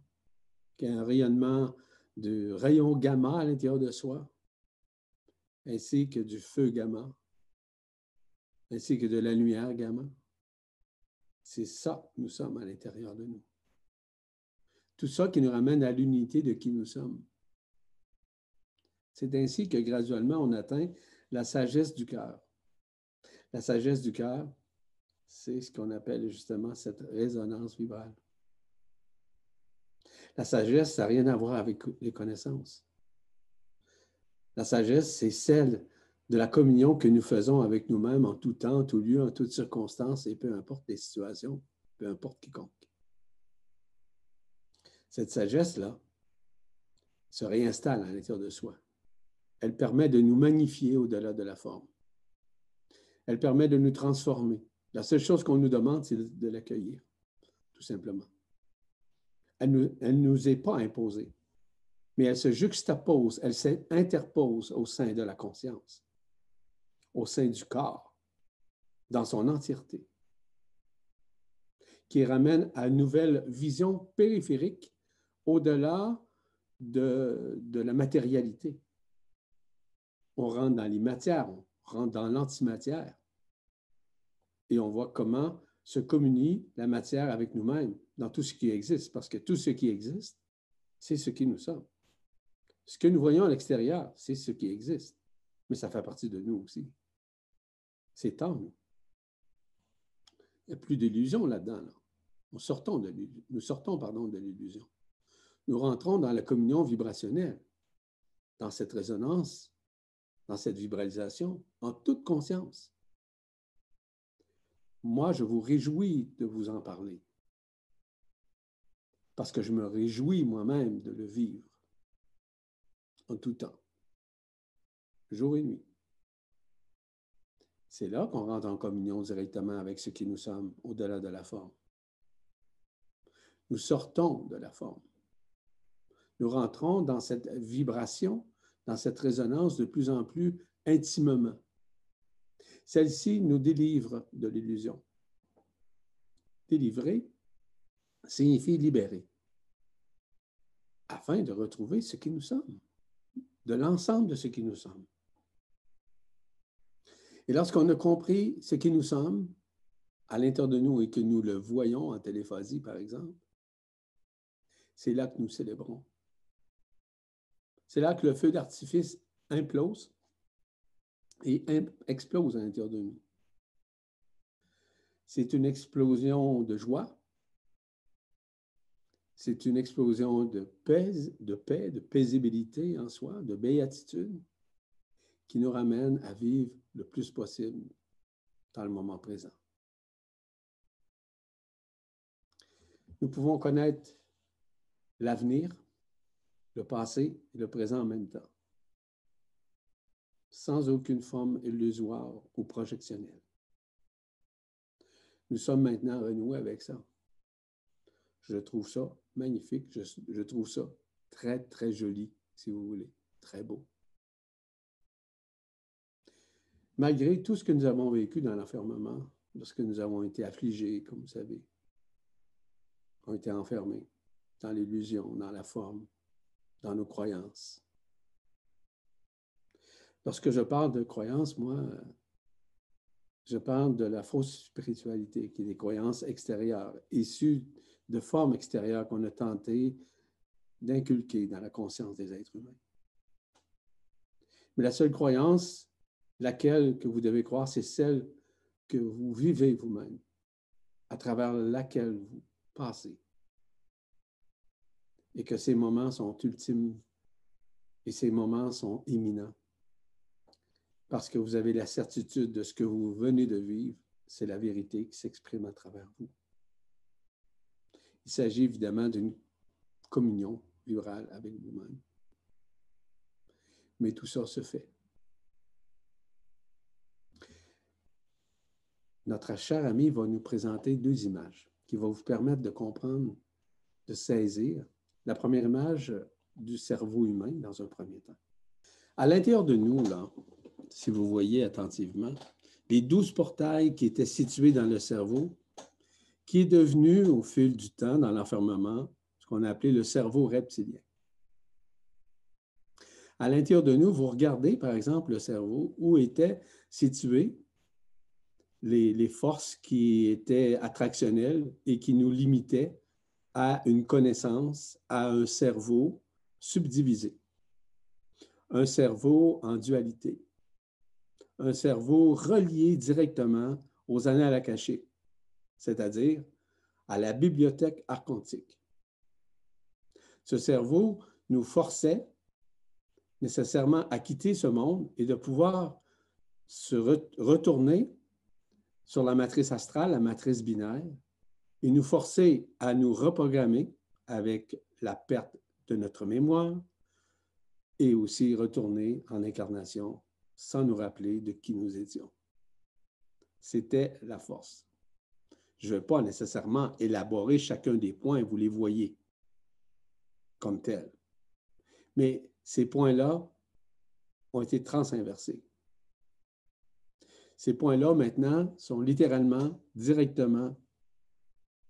qui est un rayonnement de rayon gamma à l'intérieur de soi, ainsi que du feu gamma, ainsi que de la lumière gamma. C'est ça que nous sommes à l'intérieur de nous. Tout ça qui nous ramène à l'unité de qui nous sommes. C'est ainsi que graduellement on atteint la sagesse du cœur. La sagesse du cœur, c'est ce qu'on appelle justement cette résonance vibrale. La sagesse, ça n'a rien à voir avec les connaissances. La sagesse, c'est celle de la communion que nous faisons avec nous-mêmes en tout temps, en tout lieu, en toutes circonstances, et peu importe les situations, peu importe quiconque. Cette sagesse-là se réinstalle à l'intérieur de soi. Elle permet de nous magnifier au-delà de la forme. Elle permet de nous transformer. La seule chose qu'on nous demande, c'est de l'accueillir, tout simplement. Elle ne nous, est pas imposée, mais elle se juxtapose, elle s'interpose au sein de la conscience, au sein du corps, dans son entièreté, qui ramène à une nouvelle vision périphérique au-delà de, de la matérialité. On rentre dans les matières, on rentre dans l'antimatière et on voit comment se communie la matière avec nous-mêmes dans tout ce qui existe, parce que tout ce qui existe, c'est ce qui nous sommes. Ce que nous voyons à l'extérieur, c'est ce qui existe, mais ça fait partie de nous aussi. C'est en nous. Il n'y a plus d'illusion là-dedans. Nous sortons de, nous sortons, pardon, de l'illusion. Nous rentrons dans la communion vibrationnelle, dans cette résonance, dans cette vibralisation, en toute conscience moi, je vous réjouis de vous en parler. Parce que je me réjouis moi-même de le vivre en tout temps, jour et nuit. C'est là qu'on rentre en communion directement avec ce qui nous sommes au-delà de la forme. Nous sortons de la forme. Nous rentrons dans cette vibration, dans cette résonance de plus en plus intimement. Celle-ci nous délivre de l'illusion. Délivrer signifie libérer, afin de retrouver ce qui nous sommes, de l'ensemble de ce qui nous sommes. Et lorsqu'on a compris ce qui nous sommes à l'intérieur de nous et que nous le voyons en téléphasie, par exemple, c'est là que nous célébrons. C'est là que le feu d'artifice implose et explose à l'intérieur de nous. C'est une explosion de joie. C'est une explosion de paix, de paix, de paisibilité en soi, de béatitude, qui nous ramène à vivre le plus possible dans le moment présent. Nous pouvons connaître l'avenir, le passé et le présent en même temps sans aucune forme illusoire ou projectionnelle. Nous sommes maintenant renoués avec ça. Je trouve ça magnifique. Je, trouve ça très, très joli, si vous voulez. Très beau. Malgré tout ce que nous avons vécu dans l'enfermement, lorsque nous avons été affligés, comme vous savez, on été enfermés dans l'illusion, dans la forme, dans nos croyances, Lorsque je parle de croyances, moi, je parle de la fausse spiritualité, qui est des croyances extérieures, issues de formes extérieures qu'on a tenté d'inculquer dans la conscience des êtres humains. Mais la seule croyance, laquelle que vous devez croire, c'est celle que vous vivez vous-même, à travers laquelle vous passez. Et que ces moments sont ultimes et ces moments sont imminents parce que vous avez la certitude de ce que vous venez de vivre, c'est la vérité qui s'exprime à travers vous. Il s'agit évidemment d'une communion vibrale avec vous-même. Mais tout ça se fait. Notre cher ami va nous présenter deux images qui vont vous permettre de comprendre, de saisir. La première image du cerveau humain dans un premier temps. À l'intérieur de nous, là, si vous voyez attentivement, les douze portails qui étaient situés dans le cerveau, qui est devenu au fil du temps, dans l'enfermement, ce qu'on a appelé le cerveau reptilien. À l'intérieur de nous, vous regardez, par exemple, le cerveau, où étaient situées les, les, forces qui étaient attractionnelles et qui nous limitaient à une connaissance, à un cerveau subdivisé, un cerveau en dualité, un cerveau relié directement aux annales akashiques, c'est-à-dire à la bibliothèque archontique. Ce cerveau nous forçait nécessairement à quitter ce monde et de pouvoir se retourner sur la matrice astrale, la matrice binaire, et nous forcer à nous reprogrammer avec la perte de notre mémoire et aussi retourner en incarnation sans nous rappeler de qui nous étions. C'était la force. Je ne vais pas nécessairement élaborer chacun des points, vous les voyez comme tels. Mais ces points-là ont été transinversés. Ces points-là, maintenant, sont littéralement, directement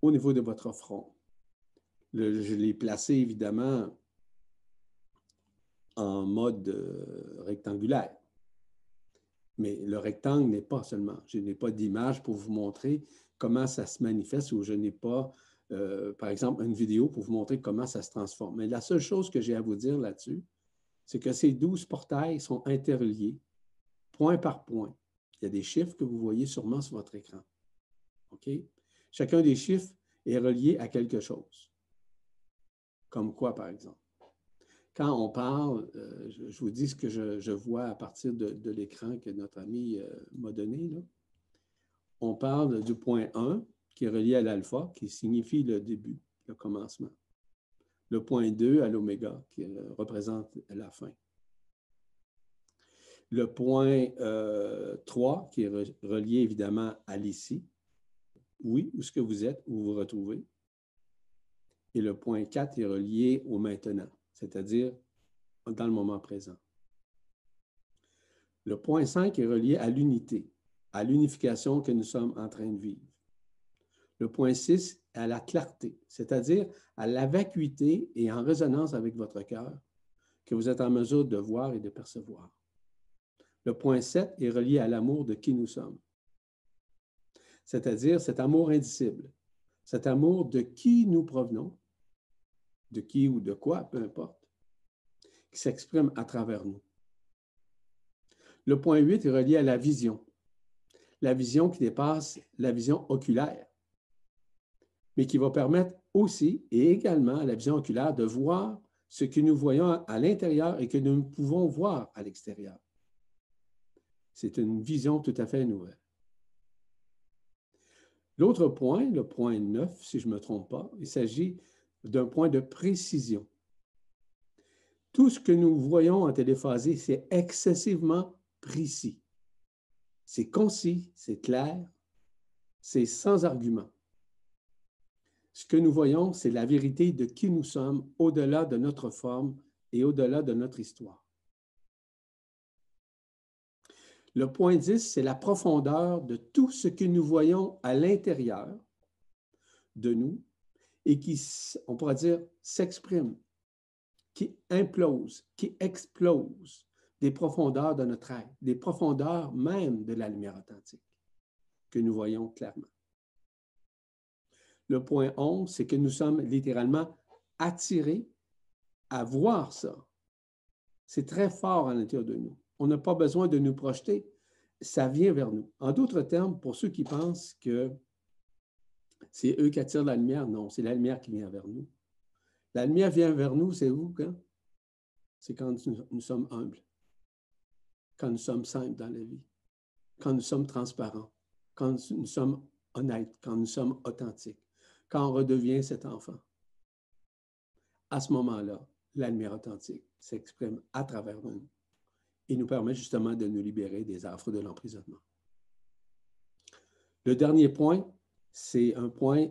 au niveau de votre front. je l'ai placé, évidemment, en mode euh, rectangulaire. Mais le rectangle n'est pas seulement. Je n'ai pas d'image pour vous montrer comment ça se manifeste ou je n'ai pas, euh, par exemple, une vidéo pour vous montrer comment ça se transforme. Mais la seule chose que j'ai à vous dire là-dessus, c'est que ces douze portails sont interreliés, point par point. Il y a des chiffres que vous voyez sûrement sur votre écran. OK? Chacun des chiffres est relié à quelque chose. Comme quoi, par exemple? Quand on parle, euh, je, vous dis ce que je, vois à partir de, l'écran que notre ami euh, m'a donné. On parle du point 1 qui est relié à l'alpha, qui signifie le début, le commencement. Le point 2 à l'oméga, qui euh, représente la fin. Le point 3, qui est relié évidemment à l'ici, oui, où ce que vous êtes, où vous vous retrouvez. Et le point 4 est relié au maintenant, c'est-à-dire dans le moment présent. Le point 5 est relié à l'unité, à l'unification que nous sommes en train de vivre. Le point 6 à la clarté, c'est-à-dire à la vacuité et en résonance avec votre cœur que vous êtes en mesure de voir et de percevoir. Le point 7 est relié à l'amour de qui nous sommes c'est-à-dire cet amour indicible, cet amour de qui nous provenons, de qui ou de quoi, peu importe, qui s'exprime à travers nous. Le point 8 est relié à la vision, la vision qui dépasse la vision oculaire, mais qui va permettre aussi et également à la vision oculaire de voir ce que nous voyons à l'intérieur et que nous pouvons voir à l'extérieur. C'est une vision tout à fait nouvelle. L'autre point, le point 9, si je ne me trompe pas, il s'agit d'un point de précision. Tout ce que nous voyons en téléphasé, c'est excessivement précis. C'est concis, c'est clair, c'est sans argument. Ce que nous voyons, c'est la vérité de qui nous sommes au-delà de notre forme et au-delà de notre histoire. Le point 10, c'est la profondeur de tout ce que nous voyons à l'intérieur de nous et qui, on pourrait dire, s'exprime, qui implose, qui explose des profondeurs de notre être, des profondeurs même de la lumière authentique que nous voyons clairement. Le point 11, c'est que nous sommes littéralement attirés à voir ça. C'est très fort à l'intérieur de nous on n'a pas besoin de nous projeter, ça vient vers nous. En d'autres termes, pour ceux qui pensent que c'est eux qui attirent la lumière, non, c'est la lumière qui vient vers nous. La lumière vient vers nous, c'est où quand? C'est quand nous, sommes humbles, quand nous sommes simples dans la vie, quand nous sommes transparents, quand nous sommes honnêtes, quand nous sommes authentiques, quand on redevient cet enfant. À ce moment-là, la lumière authentique s'exprime à travers nous et nous permet justement de nous libérer des affres de l'emprisonnement. Le dernier point, c'est un point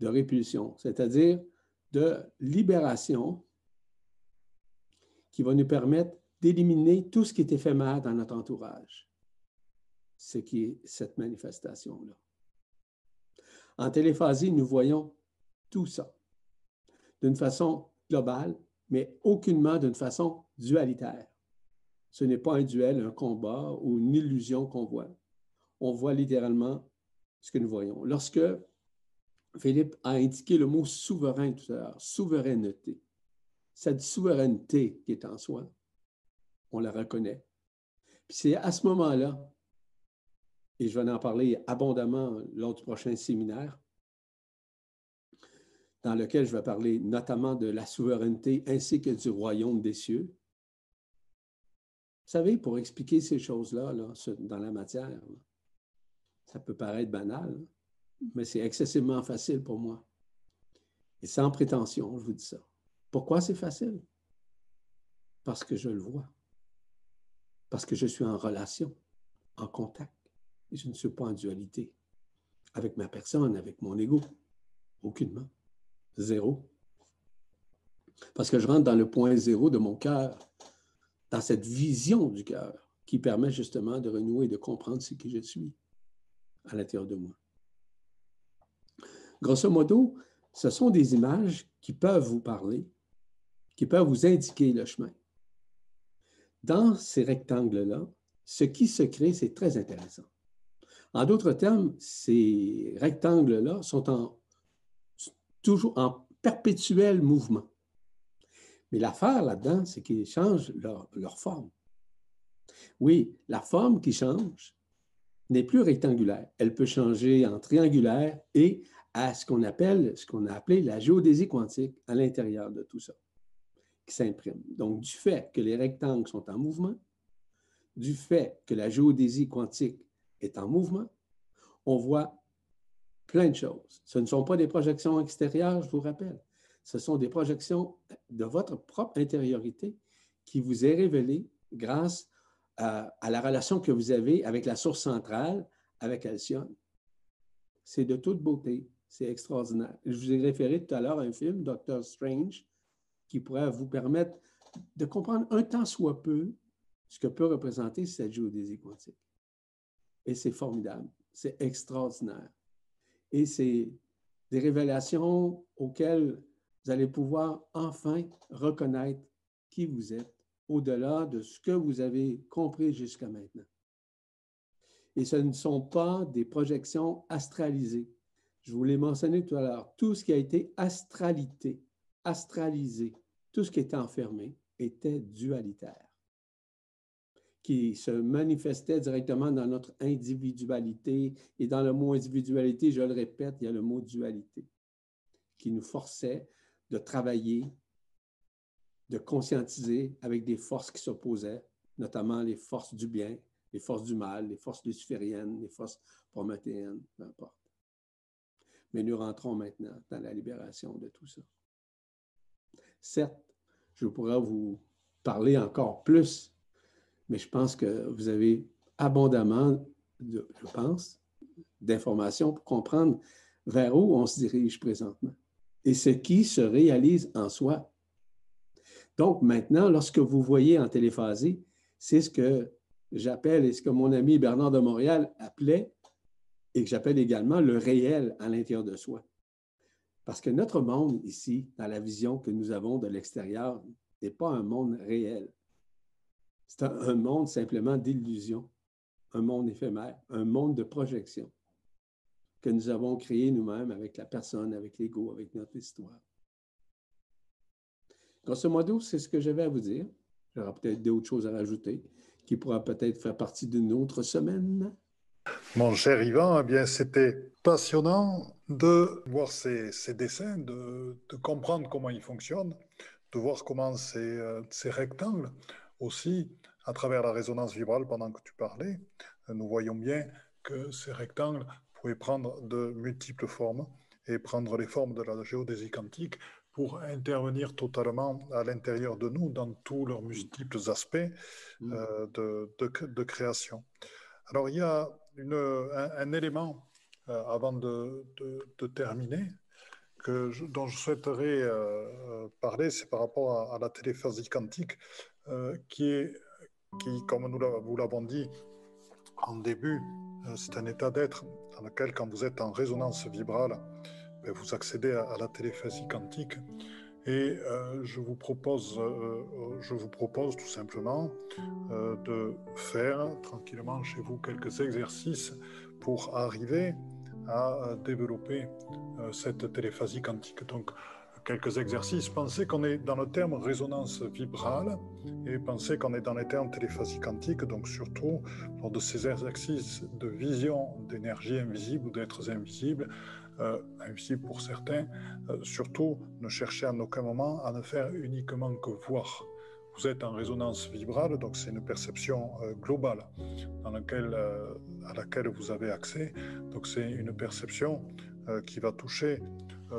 de répulsion, c'est-à-dire de libération qui va nous permettre d'éliminer tout ce qui est éphémère dans notre entourage, ce qui est cette manifestation-là. En téléphasie, nous voyons tout ça d'une façon globale, mais aucunement d'une façon dualitaire Ce n'est pas un duel, un combat ou une illusion qu'on voit. On voit littéralement ce que nous voyons. Lorsque Philippe a indiqué le mot souverain tout à l'heure, souveraineté, cette souveraineté qui est en soi, on la reconnaît. Puis c'est à ce moment-là, et je vais en parler abondamment lors du prochain séminaire, dans lequel je vais parler notamment de la souveraineté ainsi que du royaume des cieux. Vous savez, pour expliquer ces choses-là là, dans la matière, ça peut paraître banal, mais c'est excessivement facile pour moi. Et sans prétention, je vous dis ça. Pourquoi c'est facile? Parce que je le vois. Parce que je suis en relation, en contact. Et je ne suis pas en dualité avec ma personne, avec mon ego. Aucunement. Zéro. Parce que je rentre dans le point zéro de mon cœur, dans cette vision du cœur qui permet justement de renouer et de comprendre ce que je suis à l'intérieur de moi. Grosso modo, ce sont des images qui peuvent vous parler, qui peuvent vous indiquer le chemin. Dans ces rectangles-là, ce qui se crée, c'est très intéressant. En d'autres termes, ces rectangles-là sont en, toujours en perpétuel mouvement. Mais l'affaire là-dedans, c'est qu'ils changent leur, leur, forme. Oui, la forme qui change n'est plus rectangulaire. Elle peut changer en triangulaire et à ce qu'on appelle, ce qu'on a appelé la géodésie quantique à l'intérieur de tout ça qui s'imprime. Donc, du fait que les rectangles sont en mouvement, du fait que la géodésie quantique est en mouvement, on voit plein de choses. Ce ne sont pas des projections extérieures, je vous rappelle. Ce sont des projections de votre propre intériorité qui vous est révélée grâce à, la relation que vous avez avec la source centrale, avec Alcyone. C'est de toute beauté. C'est extraordinaire. Je vous ai référé tout à l'heure à un film, Doctor Strange, qui pourrait vous permettre de comprendre un temps soit peu ce que peut représenter cette géodésie quantique. Et c'est formidable, c'est extraordinaire. Et c'est des révélations auxquelles vous allez pouvoir enfin reconnaître qui vous êtes au-delà de ce que vous avez compris jusqu'à maintenant. Et ce ne sont pas des projections astralisées. Je vous l'ai mentionné tout à l'heure, tout ce qui a été astralité, astralisé, tout ce qui était enfermé était dualitaire, qui se manifestait directement dans notre individualité. Et dans le mot individualité, je le répète, il y a le mot dualité, qui nous forçait de travailler, de conscientiser avec des forces qui s'opposaient, notamment les forces du bien, les forces du mal, les forces lucifériennes, les forces prométhéennes, peu importe. Mais nous rentrons maintenant dans la libération de tout ça. Certes, je pourrais vous parler encore plus, mais je pense que vous avez abondamment, je pense, d'informations pour comprendre vers où on se dirige présentement et ce qui se réalise en soi. Donc maintenant, lorsque vous voyez en téléphasé, c'est ce que j'appelle et ce que mon ami Bernard de Montréal appelait et que j'appelle également le réel à l'intérieur de soi. Parce que notre monde ici, dans la vision que nous avons de l'extérieur, n'est pas un monde réel. C'est un, monde simplement d'illusion, un monde éphémère, un monde de projection que nous avons créé nous-mêmes avec la personne, avec l'ego, avec notre histoire. Grosso modo, c'est ce que j'avais à vous dire. J'aurai peut-être d'autres choses à rajouter qui pourra peut-être faire partie d'une autre semaine. Mon cher Yvan, eh bien, c'était passionnant de voir ces, dessins, de, comprendre comment ils fonctionnent, de voir comment ces, euh, ces, rectangles aussi, à travers la résonance vibrale pendant que tu parlais, nous voyons bien que ces rectangles pouvaient prendre de multiples formes et prendre les formes de la géodésie quantique pour intervenir totalement à l'intérieur de nous dans tous leurs multiples aspects mmh. euh, de, de, de, création. Alors il y a un, élément euh, avant de, terminer que dont je souhaiterais euh, parler, c'est par rapport à, la téléphasie quantique, qui est, qui, comme nous vous l'avons dit en début, c'est un état d'être dans lequel, quand vous êtes en résonance vibrale, vous accédez à, la téléphasie quantique. Et euh, je, vous propose, euh, je vous propose tout simplement de faire tranquillement chez vous quelques exercices pour arriver à développer cette téléphasie quantique. Donc, quelques exercices. Pensez qu'on est dans le terme résonance vibrale et pensez qu'on est dans les termes téléphasie quantique, donc surtout lors de ces exercices de vision d'énergie invisible ou d'êtres invisibles, euh, pour certains, euh, surtout ne cherchez à aucun moment à ne faire uniquement que voir. Vous êtes en résonance vibrale, donc c'est une perception euh, globale euh, à laquelle vous avez accès. Donc c'est une perception qui va toucher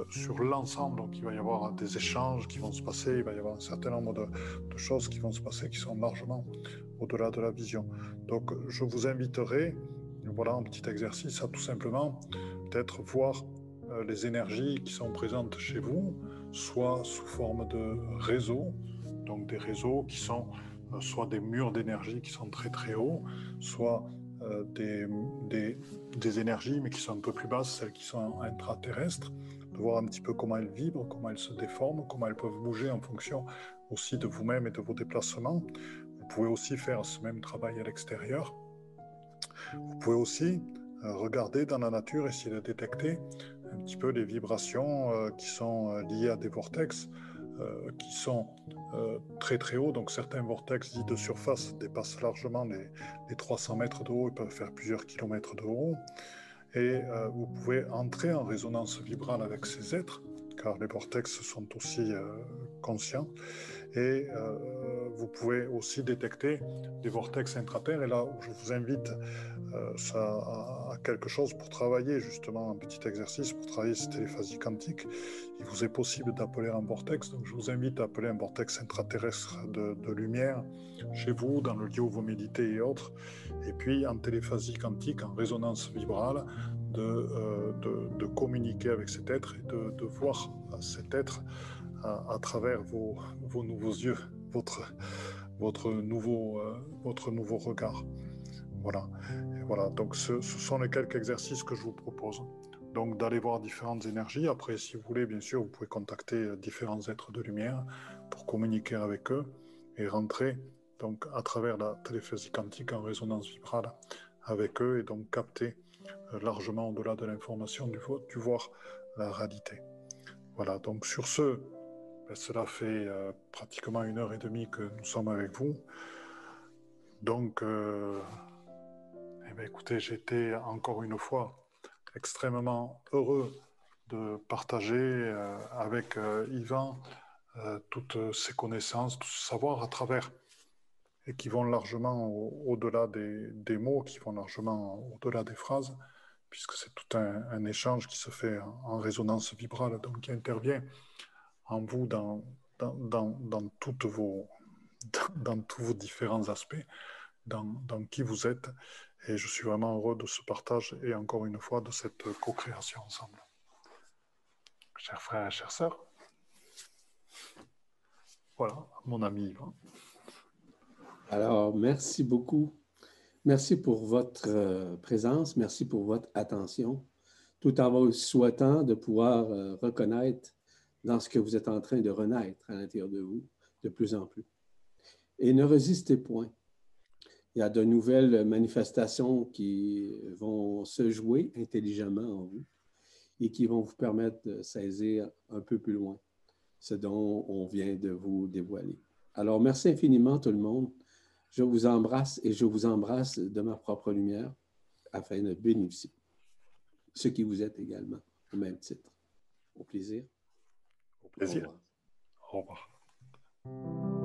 sur l'ensemble. Donc il va y avoir des échanges qui vont se passer, il va y avoir un certain nombre de, choses qui vont se passer qui sont largement au-delà de la vision. Donc je vous inviterai, voilà un petit exercice, à tout simplement peut-être voir euh, les énergies qui sont présentes chez vous, soit sous forme de réseaux, donc des réseaux qui sont euh, soit des murs d'énergie qui sont très très hauts, soit des, des, des, énergies mais qui sont un peu plus basses, celles qui sont intraterrestres, de voir un petit peu comment elles vibrent, comment elles se déforment, comment elles peuvent bouger en fonction aussi de vous-même et de vos déplacements. Vous pouvez aussi faire ce même travail à l'extérieur. Vous pouvez aussi euh, regarder dans la nature, essayer de détecter un petit peu les vibrations euh, qui sont euh, liées à des vortex qui sont très très hauts. Donc certains vortex dits de surface dépassent largement les, les 300 mètres de haut et peuvent faire plusieurs kilomètres de haut et euh, vous pouvez entrer en résonance vibrale avec ces êtres, car les vortex sont aussi euh, conscients, et euh, vous pouvez aussi détecter des vortex intraterres, et là je vous invite ça, à, quelque chose pour travailler justement un petit exercice pour travailler cette téléphasie quantique. Il vous est possible d'appeler un vortex, donc je vous invite à appeler un vortex intraterrestre de, de lumière chez vous, dans le lieu où vous méditez et autres, et puis en téléphasie quantique, en résonance vibrale, de, euh, de, de communiquer avec cet être et de, de voir cet être à, travers vos, nouveaux yeux, votre, votre, nouveau, euh, votre nouveau regard. Voilà. Voilà. Donc, ce, sont les quelques exercices que je vous propose. Donc, d'aller voir différentes énergies. Après, si vous voulez, bien sûr, vous pouvez contacter différents êtres de lumière pour communiquer avec eux et rentrer donc à travers la téléphasie quantique en résonance vibrale avec eux et donc capter euh, largement au-delà de l'information du, du, voir la réalité. Voilà, donc sur ce, ben, cela fait euh, pratiquement une heure et demie que nous sommes avec vous. Donc, euh, eh bien, écoutez, j'étais encore une fois extrêmement heureux de partager euh, avec euh, Yvan toutes ces connaissances, tout ce savoir à travers et qui vont largement au-delà au des, mots, qui vont largement au-delà des phrases, puisque c'est tout un, un, échange qui se fait en, en, résonance vibrale, donc qui intervient en vous dans, dans, dans, dans toutes vos, dans, tous vos différents aspects, dans, qui vous êtes. Et je suis vraiment heureux de ce partage et encore une fois de cette co-création ensemble. Chers frères et chères sœurs, voilà, mon ami Yvan. Alors, merci beaucoup. Merci pour votre euh, présence, merci pour votre attention, tout en vous souhaitant de pouvoir euh, reconnaître dans ce que vous êtes en train de renaître à l'intérieur de vous de plus en plus. Et ne résistez point. Il y a de nouvelles manifestations qui vont se jouer intelligemment en vous et qui vont vous permettre de saisir un peu plus loin ce dont on vient de vous dévoiler. Alors, merci infiniment tout le monde. Je vous embrasse et je vous embrasse de ma propre lumière afin de bénéficier. Ce qui vous êtes également, au même titre. Au plaisir. Plaisir. Au revoir. Au revoir.